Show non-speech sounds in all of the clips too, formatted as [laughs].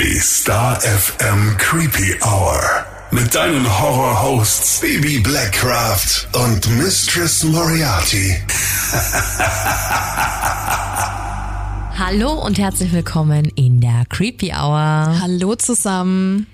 Die Star FM Creepy Hour. Mit deinen Horror-Hosts Baby Blackcraft und Mistress Moriarty. [laughs] Hallo und herzlich willkommen in der Creepy Hour. Hallo zusammen.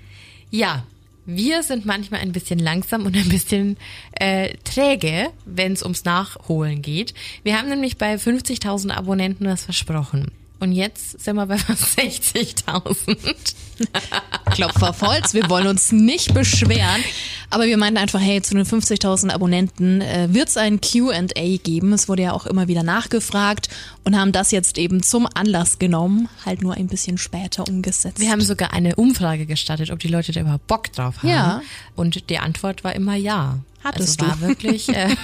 Ja, wir sind manchmal ein bisschen langsam und ein bisschen äh, träge, wenn es ums Nachholen geht. Wir haben nämlich bei 50.000 Abonnenten was versprochen. Und jetzt sind wir bei fast [laughs] 60.000. [laughs] Klopf auf Holz, wir wollen uns nicht beschweren. Aber wir meinten einfach, hey, zu den 50.000 Abonnenten äh, wird es ein QA geben. Es wurde ja auch immer wieder nachgefragt und haben das jetzt eben zum Anlass genommen, halt nur ein bisschen später umgesetzt. Wir haben sogar eine Umfrage gestartet, ob die Leute da überhaupt Bock drauf haben. Ja. Und die Antwort war immer ja. Hattest also war du. wirklich äh,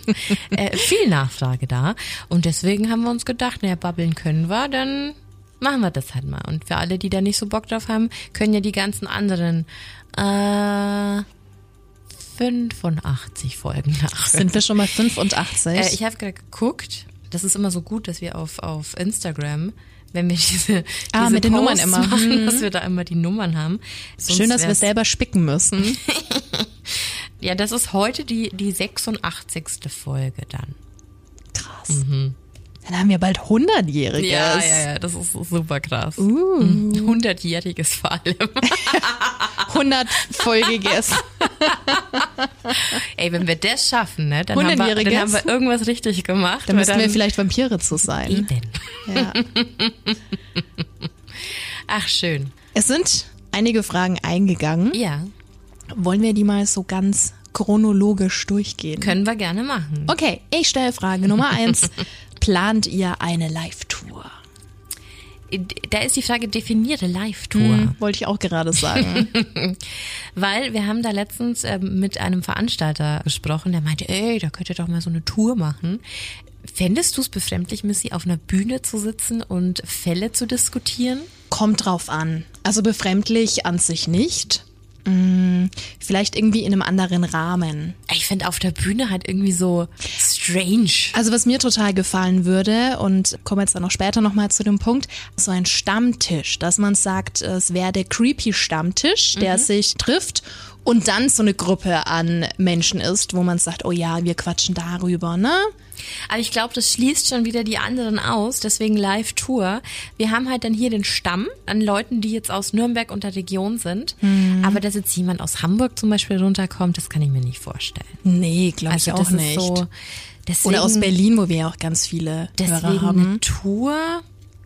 [laughs] äh, viel Nachfrage da. Und deswegen haben wir uns gedacht, naja, babbeln können wir, dann machen wir das halt mal. Und für alle, die da nicht so Bock drauf haben, können ja die ganzen anderen äh, 85 Folgen nach. Sind wir schon mal 85? Äh, ich habe gerade geguckt, das ist immer so gut, dass wir auf, auf Instagram, wenn wir diese, Ah, diese mit den Nummern immer. machen, Mhm. dass wir da immer die Nummern haben. Sonst Schön, dass wir selber spicken müssen. [laughs] Ja, das ist heute die, die 86. Folge dann. Krass. Dann haben wir bald 100-Jähriges. Ja, ja, ja, das ist super krass. Uh. 100-jähriges vor allem. [laughs] 100-folgiges. [laughs] Ey, wenn wir das schaffen, ne, dann, haben wir, 100-jähriges? dann haben wir irgendwas richtig gemacht. Dann müssten wir vielleicht Vampire zu sein. Eben. Ja. [laughs] Ach, schön. Es sind einige Fragen eingegangen. Ja, Wollen wir die mal so ganz chronologisch durchgehen? können wir gerne machen. Okay, ich stelle Frage Nummer eins. Plant ihr eine Live-Tour? Da ist die Frage definierte Live-Tour. Hm, wollte ich auch gerade sagen. [laughs] Weil wir haben da letztens ähm, mit einem Veranstalter gesprochen, der meinte, ey, da könnt ihr doch mal so eine Tour machen. Fändest du es befremdlich, Missy, auf einer Bühne zu sitzen und Fälle zu diskutieren? Kommt drauf an. Also befremdlich an sich nicht. Hm, vielleicht irgendwie in einem anderen Rahmen. Ich finde auf der Bühne halt irgendwie so strange. Also was mir total gefallen würde und kommen jetzt dann noch später nochmal zu dem Punkt, so ein Stammtisch, dass man sagt, es wäre der creepy Stammtisch, der sich trifft und dann so eine Gruppe an Menschen ist, wo man sagt, oh ja, wir quatschen darüber, ne? Aber ich glaube, das schließt schon wieder die anderen aus, deswegen Live-Tour. Wir haben halt dann hier den Stamm an Leuten, die jetzt aus Nürnberg und der Region sind. Aber dass jetzt jemand aus Hamburg zum Beispiel runterkommt, das kann ich mir nicht vorstellen. Nee, glaube Also ich das auch nicht. ist so. Deswegen, Oder aus Berlin, wo wir ja auch ganz viele Hörer Deswegen haben. eine Tour.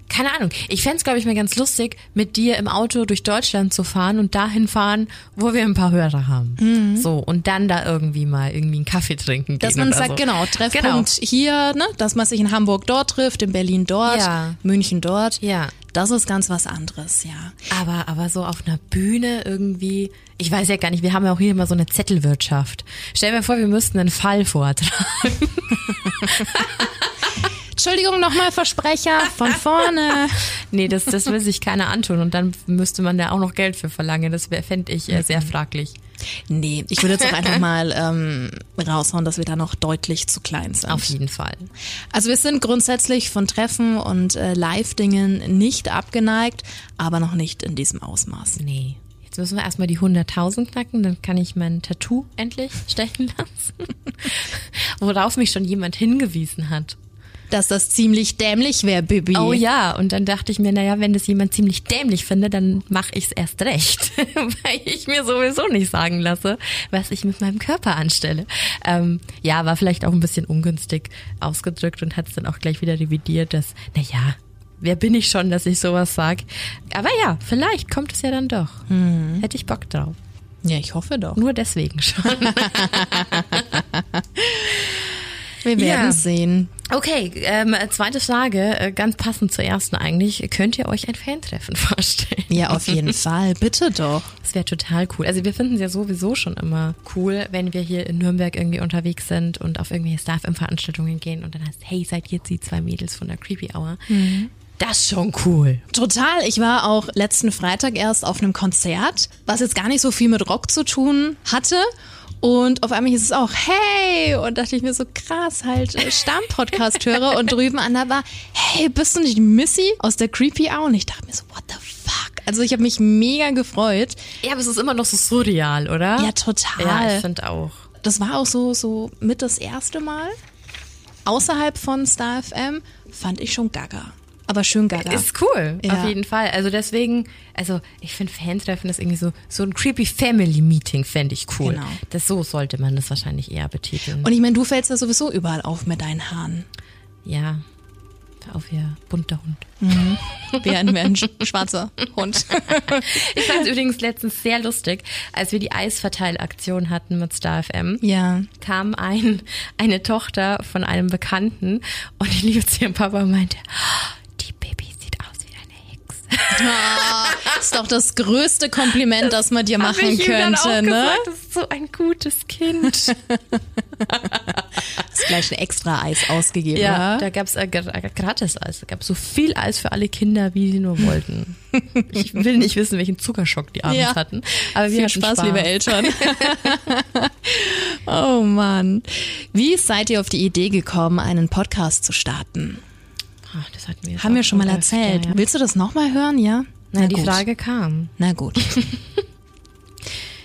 Keine Ahnung. Ich fänd's, glaube ich, mal ganz lustig, mit dir im Auto durch Deutschland zu fahren und dahin fahren, wo wir ein paar Hörer haben. So, und dann da irgendwie mal irgendwie einen Kaffee trinken gehen. Mhm. Dass man sagt, so. genau, Treffpunkt hier, ne, dass man sich in Hamburg dort trifft, in Berlin dort, Ja. München dort. Ja. Das ist ganz was anderes, ja. Aber, aber so auf einer Bühne irgendwie, ich weiß ja gar nicht, wir haben ja auch hier immer so eine Zettelwirtschaft. Stell dir vor, wir müssten einen Fall vortragen. [laughs] [laughs] Entschuldigung, nochmal Versprecher von vorne. Nee, das, das will sich keiner antun und dann müsste man da auch noch Geld für verlangen. Das fände ich äh, sehr fraglich. Nee, ich würde jetzt auch einfach mal ähm, raushauen, dass wir da noch deutlich zu klein sind. Auf jeden Fall. Also wir sind grundsätzlich von Treffen und äh, Live-Dingen nicht abgeneigt, aber noch nicht in diesem Ausmaß. Nee. Jetzt müssen wir erstmal die 100.000 knacken, dann kann ich mein Tattoo endlich [laughs] stechen lassen. Worauf mich schon jemand hingewiesen hat. Dass das ziemlich dämlich wäre, Bibi. Oh ja, und dann dachte ich mir, naja, wenn das jemand ziemlich dämlich findet, dann mache ich es erst recht, [laughs] weil ich mir sowieso nicht sagen lasse, was ich mit meinem Körper anstelle. Ähm, ja, war vielleicht auch ein bisschen ungünstig ausgedrückt und hat es dann auch gleich wieder revidiert, dass, naja, wer bin ich schon, dass ich sowas sag? Aber ja, vielleicht kommt es ja dann doch. Hätte ich Bock drauf. Ja, ich hoffe doch. Nur deswegen schon. [laughs] Wir werden Ja. sehen. Okay, ähm, zweite Frage, äh, ganz passend zur ersten eigentlich. Könnt ihr euch ein Fantreffen [laughs] vorstellen? Ja, auf jeden [laughs] Fall. Bitte doch. Das wäre total cool. Also wir finden es ja sowieso schon immer cool, wenn wir hier in Nürnberg irgendwie unterwegs sind und auf irgendwelche Staff-Veranstaltungen gehen und dann heißt, hey, seid jetzt die zwei Mädels von der Creepy Hour. Das ist schon cool. Total. Ich war auch letzten Freitag erst auf einem Konzert, was jetzt gar nicht so viel mit Rock zu tun hatte. Und auf einmal hieß es auch, hey! Und dachte ich mir so, krass, halt äh, Stammpodcast höre. Und drüben an der war, hey, bist du nicht Missy aus der Creepy Hour? Und ich dachte mir so, what the fuck, Also ich habe mich mega gefreut. Ja, aber es ist immer noch so surreal, oder? Ja, total. Ja, ich finde auch. Das war auch so, so mit das erste Mal außerhalb von Star FM, fand ich schon gaga. Aber schön gaga. Ist cool, Ja. auf jeden Fall. Also deswegen, also ich finde Fantreffen ist irgendwie so, so ein creepy Family Meeting fände ich cool. Genau. Das so sollte man das wahrscheinlich eher betiteln. Und ich meine, du fällst ja sowieso überall auf mit deinen Haaren. ja, auf ihr bunter Hund. Wie ein, wie ein sch- [laughs] schwarzer Hund. [laughs] Ich fand es übrigens letztens sehr lustig, als wir die Eisverteilaktion hatten mit Star FM. ja. kam ein, eine Tochter von einem Bekannten und die lief zu ihrem Papa und meinte, "Oh, Ah, [laughs] ist doch das größte Kompliment, das man dir machen ich ihm dann auch könnte, ne? gesagt, das ist so ein gutes Kind. [laughs] Hast gleich ein extra Eis ausgegeben, ja, ja? da gab's äh, gra- gratis Eis. Da gab's so viel Eis für alle Kinder, wie sie nur wollten. [laughs] Ich will nicht wissen, welchen Zuckerschock die abends Ja. hatten. Aber wir Viel hatten Spaß, liebe Eltern. oh Mann. Wie seid ihr auf die Idee gekommen, einen Podcast zu starten? Ach, das hatten wir jetzt Haben wir schon mal erzählt. Ja. Willst du das nochmal hören, ja? Na, die gut. Frage kam. Na gut. [laughs]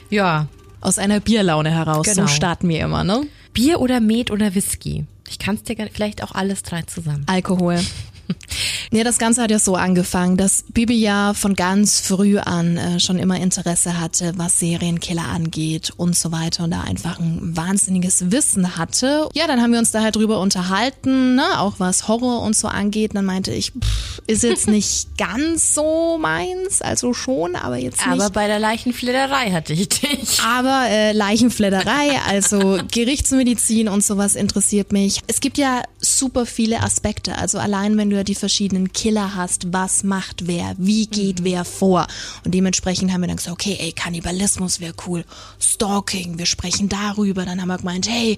Ja, Aus einer Bierlaune heraus, Genau. so starten wir immer, ne? Bier oder Met oder Whisky? Ich kann es dir vielleicht auch alles drei zusammen. Alkohol. [laughs] Nee, das Ganze hat ja so angefangen, dass Bibi ja von ganz früh an äh, schon immer Interesse hatte, was Serienkiller angeht und so weiter und da einfach ein wahnsinniges Wissen hatte. Ja, dann haben wir uns da halt drüber unterhalten, ne, auch was Horror und so angeht. Dann meinte ich, pff, ist jetzt [laughs] nicht ganz so meins, also schon, aber jetzt nicht. Aber bei der Leichenflederei hatte ich dich. Aber äh, Leichenfledderei, also [laughs] Gerichtsmedizin und sowas interessiert mich. Es gibt ja super viele Aspekte. Also allein wenn du ja die verschiedenen Killer hast, was macht wer, wie geht wer vor. Und dementsprechend haben wir dann gesagt, okay, ey, Kannibalismus wäre cool. Stalking, wir sprechen darüber. Dann haben wir gemeint, hey,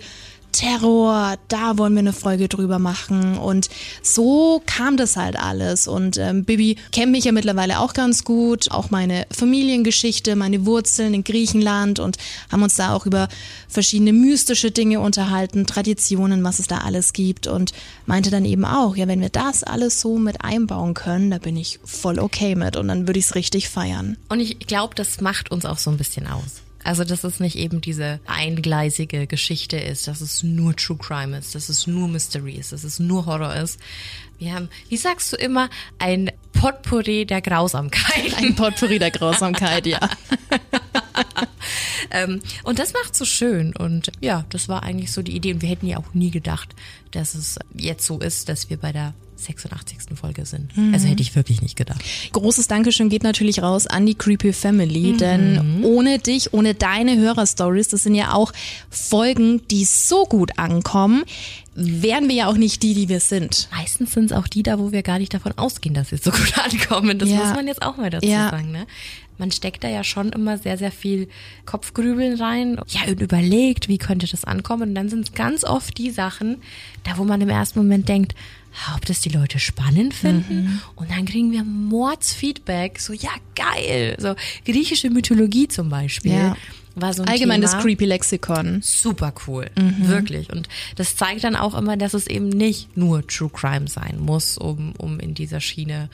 Terror, da wollen wir eine Folge drüber machen. Und so kam das halt alles. Und ähm, Bibi kennt mich ja mittlerweile auch ganz gut, auch meine Familiengeschichte, meine Wurzeln in Griechenland und haben uns da auch über verschiedene mystische Dinge unterhalten, Traditionen, was es da alles gibt. Und meinte dann eben auch, ja, wenn wir das alles so mit einbauen können, da bin ich voll okay mit. Und dann würde ich es richtig feiern. Und ich glaube, das macht uns auch so ein bisschen aus. Also, dass es nicht eben diese eingleisige Geschichte ist, dass es nur True Crime ist, dass es nur Mystery ist, dass es nur Horror ist. Wir haben, wie sagst du immer, ein Potpourri der Grausamkeit. Ein Potpourri der Grausamkeit, ja. [laughs] Ähm, und das macht so schön. Und ja, das war eigentlich so die Idee. Und wir hätten ja auch nie gedacht, dass es jetzt so ist, dass wir bei der 86. Folge sind. Also hätte ich wirklich nicht gedacht. Großes Dankeschön geht natürlich raus an die Creepy Family, denn ohne dich, ohne deine Hörerstories, das sind ja auch Folgen, die so gut ankommen, wären wir ja auch nicht die, die wir sind. Meistens sind es auch die da, wo wir gar nicht davon ausgehen, dass sie so gut [laughs] ankommen. Das Ja. muss man jetzt auch mal dazu Ja. sagen. Ne? Man steckt da ja schon immer sehr, sehr viel Kopfgrübeln rein. Ja, und überlegt, wie könnte das ankommen. Und dann sind es ganz oft die Sachen, da wo man im ersten Moment denkt, ob das die Leute spannend finden. Mhm. Und dann kriegen wir Mordsfeedback. So, ja, geil. So griechische Mythologie zum Beispiel. Ja. War so ein Allgemein das Thema Creepy Lexikon. super cool. Wirklich. Und das zeigt dann auch immer, dass es eben nicht nur True Crime sein muss, um, um in dieser Schiene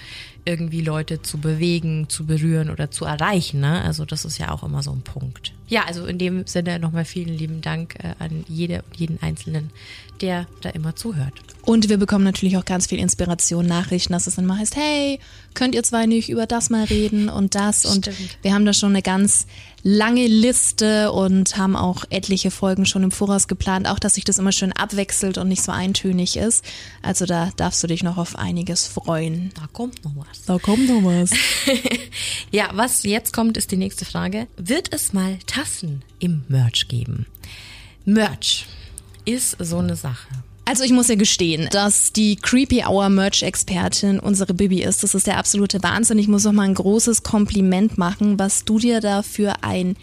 irgendwie Leute zu bewegen, zu berühren oder zu erreichen. Ne? Also das ist ja auch immer so ein Punkt. Ja, also in dem Sinne nochmal vielen lieben Dank äh, an jede und jeden Einzelnen, der da immer zuhört. Und wir bekommen natürlich auch ganz viel Inspiration, Nachrichten, dass es dann mal heißt, hey, könnt ihr zwei nicht über das mal reden und das? Und Stimmt. wir haben da schon eine ganz lange Liste und haben auch etliche Folgen schon im Voraus geplant, auch dass sich das immer schön abwechselt und nicht so eintönig ist. Also da darfst du dich noch auf einiges freuen. Da kommt noch was. Da kommt noch was. [laughs] Ja, was jetzt kommt, ist die nächste Frage. Wird es mal Tassen im Merch geben? Merch ist so eine Sache. Also ich muss ja gestehen, dass die Creepy Hour Merch Expertin unsere Bibi ist. Das ist der absolute Wahnsinn. Ich muss noch mal ein großes Kompliment machen, was du dir da für ein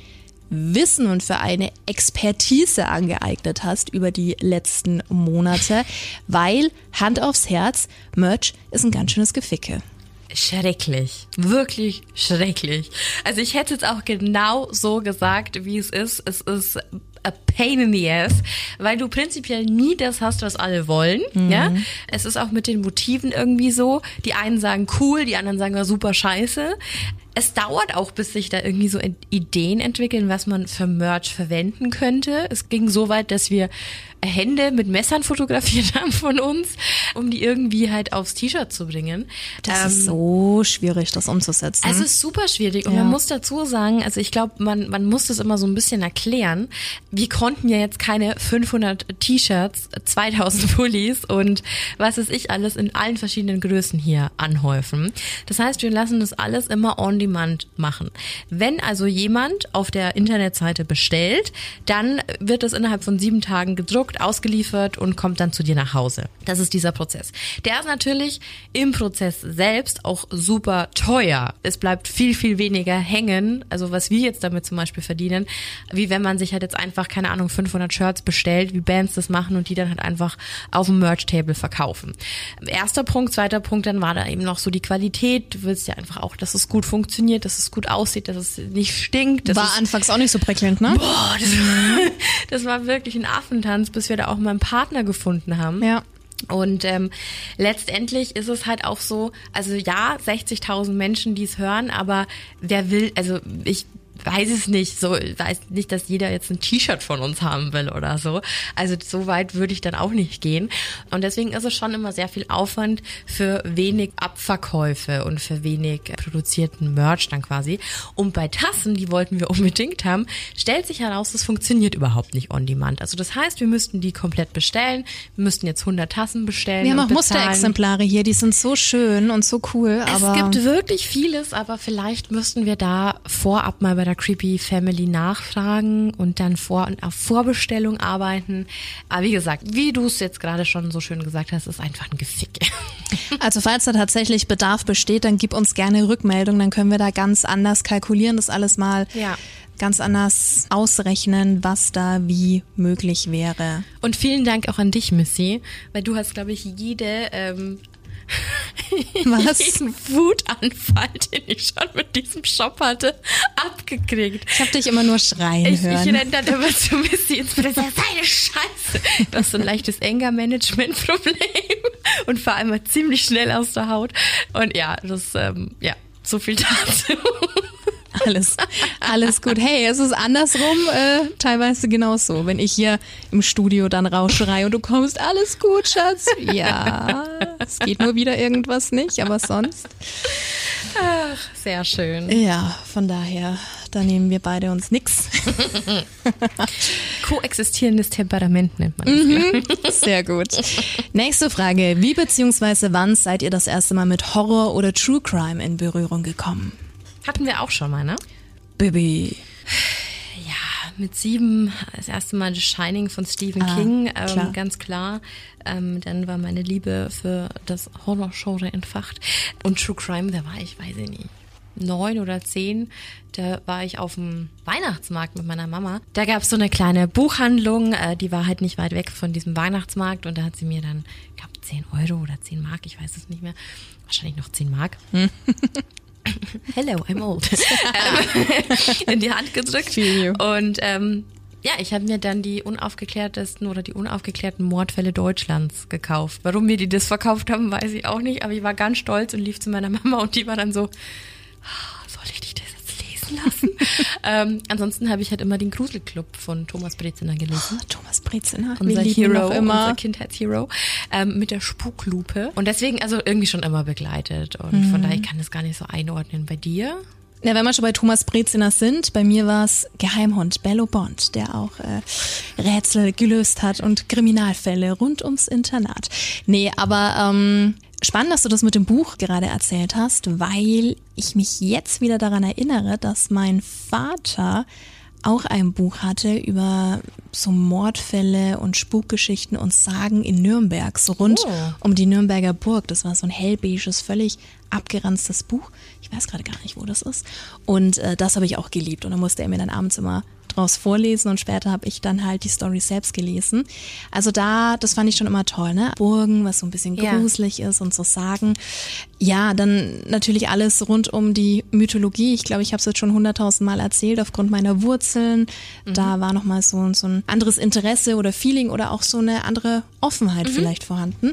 Wissen und für eine Expertise angeeignet hast über die letzten Monate, weil Hand aufs Herz, Merch ist ein ganz schönes Geficke. Schrecklich. Wirklich schrecklich. Also ich hätte es auch genau so gesagt, wie es ist. Es ist a pain in the ass, weil du prinzipiell nie das hast, was alle wollen. Ja, es ist auch mit den Motiven irgendwie so. Die einen sagen cool, die anderen sagen super scheiße. Es dauert auch, bis sich da irgendwie so Ideen entwickeln, was man für Merch verwenden könnte. Es ging so weit, dass wir Hände mit Messern fotografiert [laughs] haben von uns, um die irgendwie halt aufs T-Shirt zu bringen. Das ähm, ist so schwierig, das umzusetzen. Es ist super schwierig und ja. man muss dazu sagen, also ich glaube, man, man muss das immer so ein bisschen erklären. Wir konnten ja jetzt keine 500 T-Shirts, 2000 Pullis und was ist ich alles in allen verschiedenen Größen hier anhäufen. Das heißt, wir lassen das alles immer on demand machen. Wenn also jemand auf der Internetseite bestellt, dann wird es innerhalb von sieben Tagen gedruckt ausgeliefert und kommt dann zu dir nach Hause. Das ist dieser Prozess. Der ist natürlich im Prozess selbst auch super teuer. Es bleibt viel, viel weniger hängen, also was wir jetzt damit zum Beispiel verdienen, wie wenn man sich halt jetzt einfach, keine Ahnung, 500 Shirts bestellt, wie Bands das machen und die dann halt einfach auf dem Merch-Table verkaufen. Erster Punkt, zweiter Punkt, dann war da eben noch so die Qualität. Du willst ja einfach auch, dass es gut funktioniert, dass es gut aussieht, dass es nicht stinkt. war anfangs auch nicht so prickelnd, ne? Boah, das, [laughs] das war wirklich ein Affentanz, bis bis wir da auch mal einen Partner gefunden haben. Ja. Und ähm, letztendlich ist es halt auch so, also ja, 60.000 Menschen, die es hören, aber wer will, also ich weiß es nicht, so weiß nicht, dass jeder jetzt ein T-Shirt von uns haben will oder so. Also so weit würde ich dann auch nicht gehen. Und deswegen ist es schon immer sehr viel Aufwand für wenig Abverkäufe und für wenig produzierten Merch dann quasi. Und bei Tassen, die wollten wir [laughs] unbedingt haben, stellt sich heraus, das funktioniert überhaupt nicht on demand. Also das heißt, wir müssten die komplett bestellen. Wir müssten jetzt 100 Tassen bestellen. Wir haben auch Musterexemplare hier, die sind so schön und so cool. Es gibt wirklich vieles, aber vielleicht müssten wir da vorab mal bei der Creepy Family nachfragen und dann vor auf Vorbestellung arbeiten. Aber wie gesagt, wie du es jetzt gerade schon so schön gesagt hast, ist einfach ein Gefick. [laughs] Also falls da tatsächlich Bedarf besteht, dann gib uns gerne Rückmeldung, dann können wir da ganz anders kalkulieren, das alles mal ja ganz anders ausrechnen, was da wie möglich wäre. Und vielen Dank auch an dich, Missy, weil du hast, glaube ich, jede ähm, [laughs] Was? Jeden Wutanfall, den ich schon mit diesem Shop hatte, abgekriegt. Ich habe dich immer nur schreien ich, hören. Ich renne dann immer so ein bisschen ins Bild [laughs] seine Scheiße. Du hast so ein leichtes Anger-Management-Problem und vor allem ziemlich schnell aus der Haut. Und ja, das, ähm, ja, so viel dazu. [laughs] Alles, alles gut. Hey, es ist andersrum äh, teilweise genauso. Wenn ich hier im Studio dann rausschreie und du kommst, alles gut, Schatz. Ja, es geht nur wieder irgendwas nicht, aber sonst. Ach, sehr schön. Ja, von daher, da nehmen wir beide uns nix. [laughs] Koexistierendes Temperament nennt man das. Mhm, sehr gut. Nächste Frage. Wie beziehungsweise wann seid ihr das erste Mal mit Horror oder True Crime in Berührung gekommen? Hatten wir auch schon mal, ne? Baby. Ja, mit sieben das erste Mal The Shining von Stephen ah, King, ähm, klar. ganz klar. Ähm, dann war meine Liebe für das Horror-Genre entfacht. Und True Crime, da war ich, weiß ich nicht, neun oder zehn, da war ich auf dem Weihnachtsmarkt mit meiner Mama. Da gab es so eine kleine Buchhandlung, äh, die war halt nicht weit weg von diesem Weihnachtsmarkt und da hat sie mir dann, ich glaube, 10 Euro oder 10 Mark, ich weiß es nicht mehr, wahrscheinlich noch 10 Mark. [laughs] Hello, I'm old. [laughs] in die Hand gedrückt. Und ähm, ja, ich habe mir dann die unaufgeklärtesten oder die unaufgeklärten Mordfälle Deutschlands gekauft. Warum mir die das verkauft haben, weiß ich auch nicht, aber ich war ganz stolz und lief zu meiner [laughs] Mama und die war dann so, lesen lassen? [laughs] ähm, ansonsten habe ich halt immer den Gruselclub von Thomas Breziner gelesen. Oh, Thomas Breziner, unser Hero, immer. unser Kindheitshero, ähm, mit der Spuklupe. Und deswegen also irgendwie schon immer begleitet. Und mhm. von daher kann ich das gar nicht so einordnen. Bei dir? Ja, wenn wir schon bei Thomas Breziner sind, bei mir war es Geheimhund Bello Bond, der auch äh, Rätsel gelöst hat und Kriminalfälle rund ums Internat. Nee, aber ähm, spannend, dass du das mit dem Buch gerade erzählt hast, weil ich mich jetzt wieder daran erinnere, dass mein Vater auch ein Buch hatte über so Mordfälle und Spukgeschichten und Sagen in Nürnberg, so rund oh. um die Nürnberger Burg. Das war so ein hellbeiges, völlig abgeranztes Buch. Ich weiß gerade gar nicht, wo das ist. Und äh, das habe ich auch geliebt. Und da musste er mir dann abends immer draus vorlesen und später habe ich dann halt die Story selbst gelesen. Also da, das fand ich schon immer toll, ne? Burgen, was so ein bisschen gruselig ja. ist und so Sagen. Ja, dann natürlich alles rund um die Mythologie. Ich glaube, ich habe es jetzt schon hunderttausend Mal erzählt aufgrund meiner Wurzeln. Mhm. Da war nochmal so, so ein anderes Interesse oder Feeling oder auch so eine andere Offenheit mhm. vielleicht vorhanden.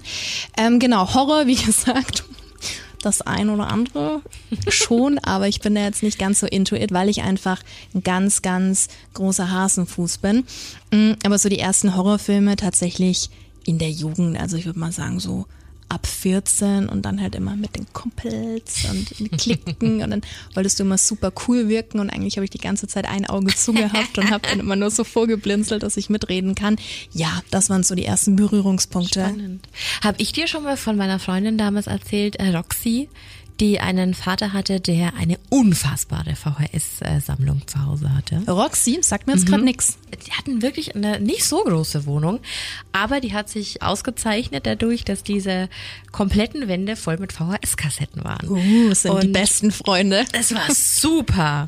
Ähm, genau, Horror, wie [laughs] gesagt, das ein oder andere schon, [laughs] aber ich bin da jetzt nicht ganz so into it, weil ich einfach ein ganz, ganz großer Hasenfuß bin. Mm, aber so die ersten Horrorfilme tatsächlich in der Jugend, also ich würde mal sagen so ab 14 und dann halt immer mit den Kumpels und Klicken und dann wolltest du immer super cool wirken und eigentlich habe ich die ganze Zeit ein Auge zugehabt und habe dann immer nur so vorgeblinzelt, dass ich mitreden kann. Ja, das waren so die ersten Berührungspunkte. Spannend. Habe ich dir schon mal von meiner Freundin damals erzählt, äh, Roxy, die einen Vater hatte, der eine unfassbare VHS-Sammlung zu Hause hatte. Roxy, sagt mir jetzt gerade nix. Die hatten wirklich eine nicht so große Wohnung, aber die hat sich ausgezeichnet dadurch, dass diese kompletten Wände voll mit VHS-Kassetten waren. Uh, das sind die Und besten Freunde. es war super.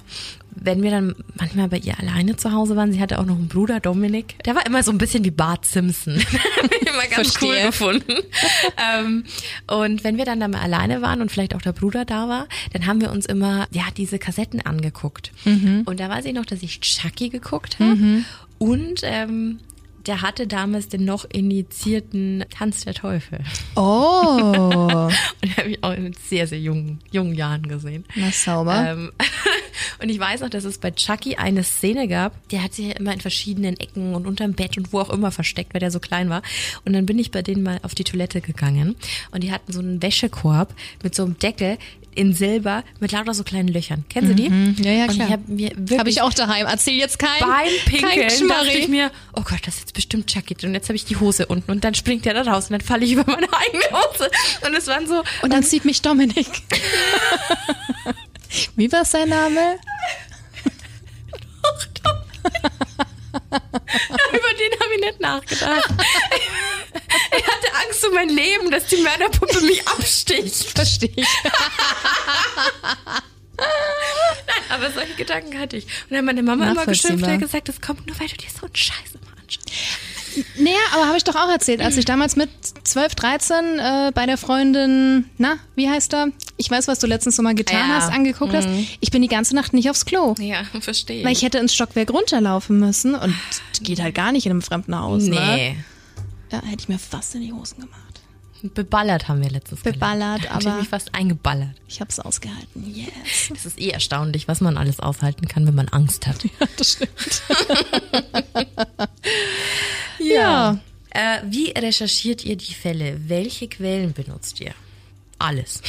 Wenn wir dann manchmal bei ihr alleine zu Hause waren, sie hatte auch noch einen Bruder, Dominik. Der war immer so ein bisschen wie Bart Simpson. [laughs] Immer ganz Verstehe. cool gefunden. ähm, und wenn wir dann da mal alleine waren und vielleicht auch der Bruder da war, dann haben wir uns immer, ja, diese Kassetten angeguckt. Und da weiß ich noch, dass ich Chucky geguckt habe. Und ähm, der hatte damals den noch initiierten Tanz der Teufel. Oh, [laughs] Und den habe ich auch in sehr, sehr jungen, jungen Jahren gesehen. na sauber. Ähm, [laughs] und ich weiß noch, dass es bei Chucky eine Szene gab, der hat sich ja immer in verschiedenen Ecken und unterm Bett und wo auch immer versteckt, weil der so klein war. Und dann bin ich bei denen mal auf die Toilette gegangen und die hatten so einen Wäschekorb mit so einem Deckel in Silber mit lauter so kleinen Löchern. Kennen Sie die? Mhm. Ja, ja, Und klar. ich habe Habe ich auch daheim. Erzähl jetzt kein, beim Pinkeln dachte ich mir, oh Gott, das ist jetzt bestimmt Chucky. Und jetzt habe ich die Hose unten und dann springt der da raus und dann falle ich über meine eigene Hose. Und es waren so, Und dann sieht mich Dominik. [laughs] Wie war sein Name? [laughs] Über den habe ich nicht nachgedacht. Ich [laughs] hatte Angst um mein Leben, dass die Mörderpuppe mich absticht. Verstehe ich. [laughs] Nein, aber solche Gedanken hatte ich. Und dann hat meine Mama immer geschimpft und gesagt, das kommt nur, weil du dir so einen Scheiß immer anschaust. Naja, aber habe ich doch auch erzählt, als ich damals mit 12, 13 äh, bei der Freundin, na, wie heißt er? Ich weiß, was du letztens so mal getan Ja. hast, angeguckt hast. Ich bin die ganze Nacht nicht aufs Klo. Ja, [laughs] verstehe. Weil ich hätte ins Stockwerk runterlaufen müssen und geht halt gar nicht in einem fremden Haus. Ne? nee. Ja, hätte ich mir fast in die Hosen gemacht. Beballert haben wir letztens Beballert, gelernt. Hab ich aber- mich fast eingeballert. Ich habe es ausgehalten. Yes. [laughs] Das ist eh erstaunlich, was man alles aushalten kann, wenn man Angst hat. [laughs] Das stimmt. ja. Äh, wie recherchiert ihr die Fälle? Welche Quellen benutzt ihr? Alles.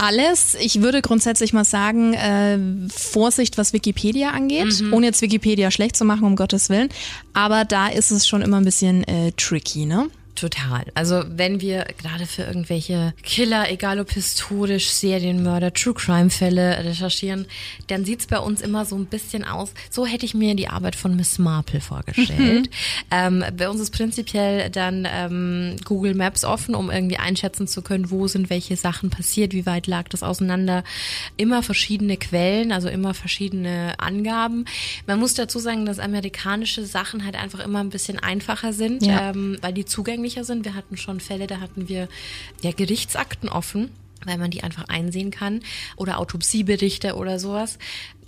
Alles. Ich würde grundsätzlich mal sagen, äh, Vorsicht, was Wikipedia angeht, ohne jetzt Wikipedia schlecht zu machen, um Gottes Willen. Aber da ist es schon immer ein bisschen äh, tricky, ne? Total. Also wenn wir gerade für irgendwelche Killer, egal ob historisch, Serienmörder, True Crime Fälle recherchieren, dann sieht's bei uns immer so ein bisschen aus. So hätte ich mir die Arbeit von Miss Marple vorgestellt. ähm, bei uns ist prinzipiell dann ähm, Google Maps offen, um irgendwie einschätzen zu können, wo sind welche Sachen passiert, wie weit lag das auseinander. Immer verschiedene Quellen, also immer verschiedene Angaben. Man muss dazu sagen, dass amerikanische Sachen halt einfach immer ein bisschen einfacher sind, Ja. ähm, weil die zugänglicher sind. Wir hatten schon Fälle, da hatten wir ja Gerichtsakten offen weil man die einfach einsehen kann oder Autopsieberichte oder sowas.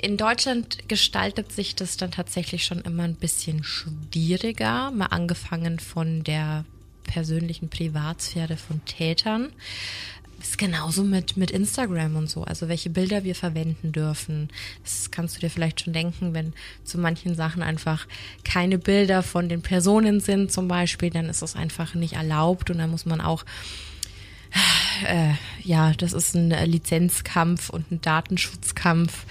In Deutschland gestaltet sich das dann tatsächlich schon immer ein bisschen schwieriger, mal angefangen von der persönlichen Privatsphäre von Tätern. Ist genauso mit, mit Instagram und so, also welche Bilder wir verwenden dürfen. Das kannst du dir vielleicht schon denken, wenn zu manchen Sachen einfach keine Bilder von den Personen sind zum Beispiel, dann ist das einfach nicht erlaubt und dann muss man auch äh, ja, das ist ein Lizenzkampf und ein Datenschutzkampf.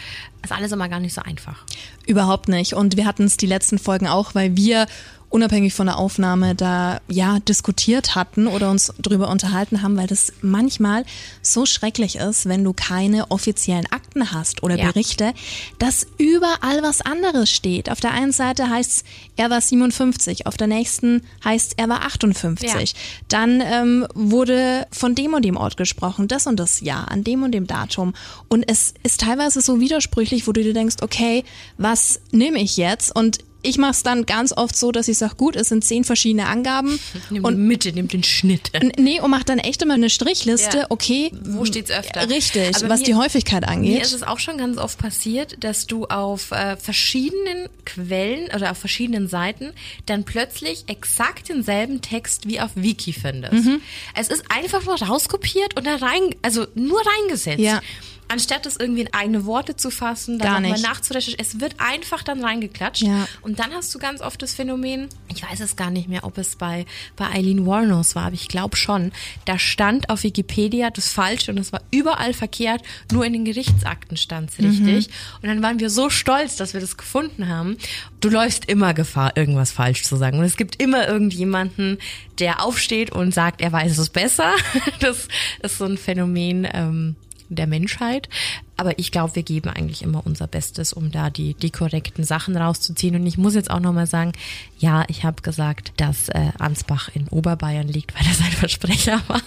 Ist alles immer gar nicht so einfach. Überhaupt nicht. Und wir hatten es die letzten Folgen auch, weil wir unabhängig von der Aufnahme da ja diskutiert hatten oder uns drüber unterhalten haben, weil das manchmal so schrecklich ist, wenn du keine offiziellen Akten hast oder Ja. Berichte, dass überall was anderes steht. Auf der einen Seite heißt es, er war 57, auf der nächsten heißt er war 58. Ja. Dann ähm, wurde von dem und dem Ort gesprochen, das und das Jahr, an dem und dem Datum. Und es ist teilweise so widersprüchlich, wo du dir denkst, okay, was nehme ich jetzt? Und ich mache es dann ganz oft so, dass ich sage, gut, es sind zehn verschiedene Angaben. [laughs] Nimm und Mitte, nimm den Schnitt. Nee, und mach dann echt immer eine Strichliste, Ja. okay. Wo steht's öfter? Richtig, Aber was mir- die Häufigkeit Mir angeht. ist es auch schon ganz oft passiert, dass du auf äh, verschiedenen Quellen oder auf verschiedenen Seiten dann plötzlich exakt denselben Text wie auf Wiki findest. Mhm. Es ist einfach nur rauskopiert und da rein, also nur reingesetzt. Ja. Anstatt es irgendwie in eigene Worte zu fassen, dann Gar nicht. nachzurecherchieren. Es wird einfach dann reingeklatscht. Ja. Und dann hast du ganz oft das Phänomen, ich weiß es gar nicht mehr, ob es bei, bei Eileen Warnos war, aber ich glaube schon, da stand auf Wikipedia das Falsche und es war überall verkehrt, nur in den Gerichtsakten stand es richtig. Und dann waren wir so stolz, dass wir das gefunden haben. Du läufst immer Gefahr, irgendwas falsch zu sagen. Und es gibt immer irgendjemanden, der aufsteht und sagt, er weiß es besser. [laughs] Das ist so ein Phänomen. Ähm, der Menschheit. Aber ich glaube, wir geben eigentlich immer unser Bestes, um da die, die korrekten Sachen rauszuziehen. Und ich muss jetzt auch nochmal sagen, ja, ich habe gesagt, dass äh, Ansbach in Oberbayern liegt, [laughs] weil das ein Versprecher war,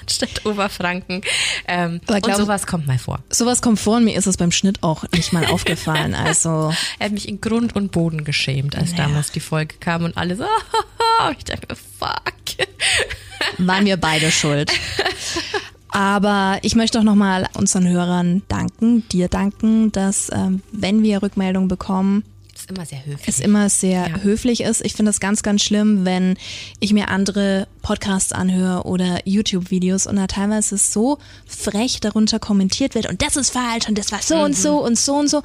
anstatt Oberfranken. Ähm, Aber und glaub- sowas kommt mal vor. Sowas kommt vor und mir ist es beim Schnitt auch nicht mal [laughs] aufgefallen. Also Er hat mich in Grund und Boden geschämt, als damals die Folge kam und alle so, [laughs] ich dachte, fuck. waren wir beide schuld. Aber ich möchte auch nochmal unseren Hörern danken, dir danken, dass ähm, wenn wir Rückmeldungen bekommen, ist immer sehr höflich. es immer sehr Ja. höflich ist. Ich finde es ganz, ganz schlimm, wenn ich mir andere Podcasts anhöre oder YouTube-Videos und da teilweise so frech darunter kommentiert wird und das ist falsch und das war so und so und so und so.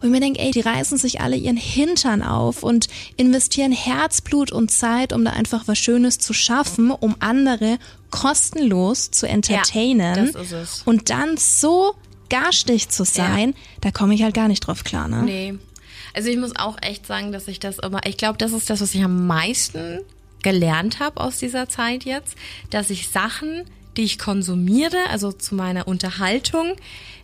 Und ich mir denke, ey, die reißen sich alle ihren Hintern auf und investieren Herzblut und Zeit, um da einfach was Schönes zu schaffen, um andere kostenlos zu entertainen. es. Und dann so garstig zu sein, da komme ich halt gar nicht drauf klar, ne? Nee. Also ich muss auch echt sagen, dass ich das immer, ich glaube, das ist das, was ich am meisten gelernt habe aus dieser Zeit jetzt, dass ich Sachen, die ich konsumiere, also zu meiner Unterhaltung,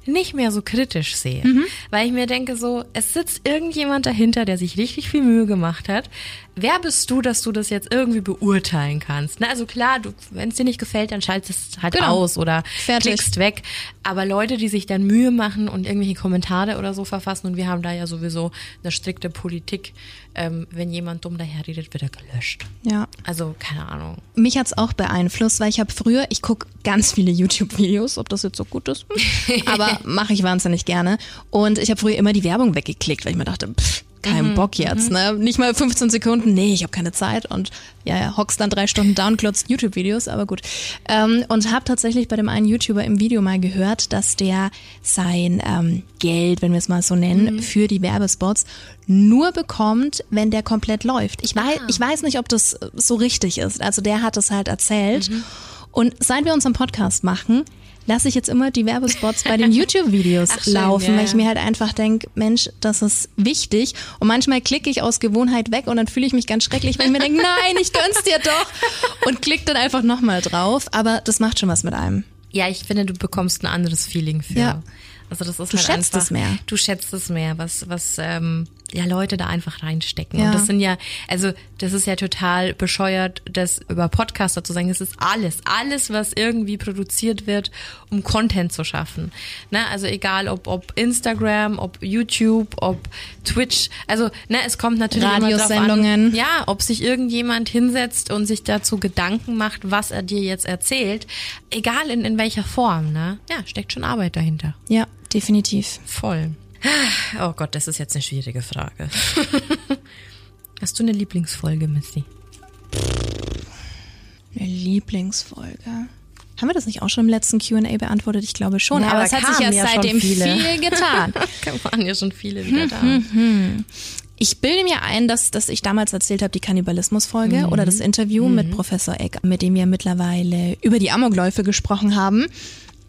nicht mehr so kritisch sehe. Weil ich mir denke so, es sitzt irgendjemand dahinter, der sich richtig viel Mühe gemacht hat. Wer bist du, dass du das jetzt irgendwie beurteilen kannst? Na, also klar, wenn es dir nicht gefällt, dann schaltest es halt Genau. aus oder Fertig. klickst weg. Aber Leute, die sich dann Mühe machen und irgendwelche Kommentare oder so verfassen, und wir haben da ja sowieso eine strikte Politik, ähm, wenn jemand dumm daherredet, wird er gelöscht. Ja. Also, keine Ahnung. Mich hat's auch beeinflusst, weil ich habe früher, ich guck ganz viele YouTube-Videos, ob das jetzt so gut ist, [laughs] aber mache ich wahnsinnig gerne. Und ich habe früher immer die Werbung weggeklickt, weil ich mir dachte, pff, kein Bock jetzt, ne? Nicht mal 15 Sekunden, nee, ich habe keine Zeit und ja, ja, hockst dann drei Stunden da und glotzt YouTube-Videos, aber gut. Ähm, und habe tatsächlich bei dem einen YouTuber im Video mal gehört, dass der sein ähm, Geld, wenn wir es mal so nennen, für die Werbespots nur bekommt, wenn der komplett läuft. Ich weiß, ich weiß nicht, ob das so richtig ist. Also der hat es halt erzählt. Und seit wir unseren Podcast machen, lasse ich jetzt immer die Werbespots bei den [laughs] YouTube-Videos Ach, schön, laufen, ja, weil ich mir halt einfach denke, Mensch, das ist wichtig. Und manchmal klicke ich aus Gewohnheit weg und dann fühle ich mich ganz schrecklich, weil ich mir denke, [laughs] nein, ich gönn's dir doch. Und klick dann einfach nochmal drauf. Aber das macht schon was mit einem. Ja, ich finde, du bekommst ein anderes Feeling für. Ja. Also das ist Du halt schätzt einfach, es mehr. Du schätzt es mehr, was, was ähm, ja Leute da einfach reinstecken. Ja. Und das sind ja, also das ist ja total bescheuert, das über Podcaster zu sagen. Das ist alles, alles, was irgendwie produziert wird, um Content zu schaffen. Ne? Also egal ob, ob Instagram, ob YouTube, ob Twitch. Also ne, es kommt natürlich Radiosendungen. an, ja, ob sich irgendjemand hinsetzt und sich dazu Gedanken macht, was er dir jetzt erzählt, egal in, in welcher Form, ne? Ja, steckt schon Arbeit dahinter. Ja, definitiv. Voll. Oh Gott, das ist jetzt eine schwierige Frage. [laughs] Hast du eine Lieblingsfolge, Missy? Eine Lieblingsfolge. Haben wir das nicht auch schon im letzten Q&A beantwortet? Ich glaube schon. Ja, aber aber es hat sich ja ja seitdem viele. viel getan. [laughs] Da waren ja schon viele wieder da. Ich bilde mir ein, dass, dass ich damals erzählt habe, die Kannibalismus-Folge oder das Interview mit Professor Eck, mit dem wir mittlerweile über die Amokläufe gesprochen haben.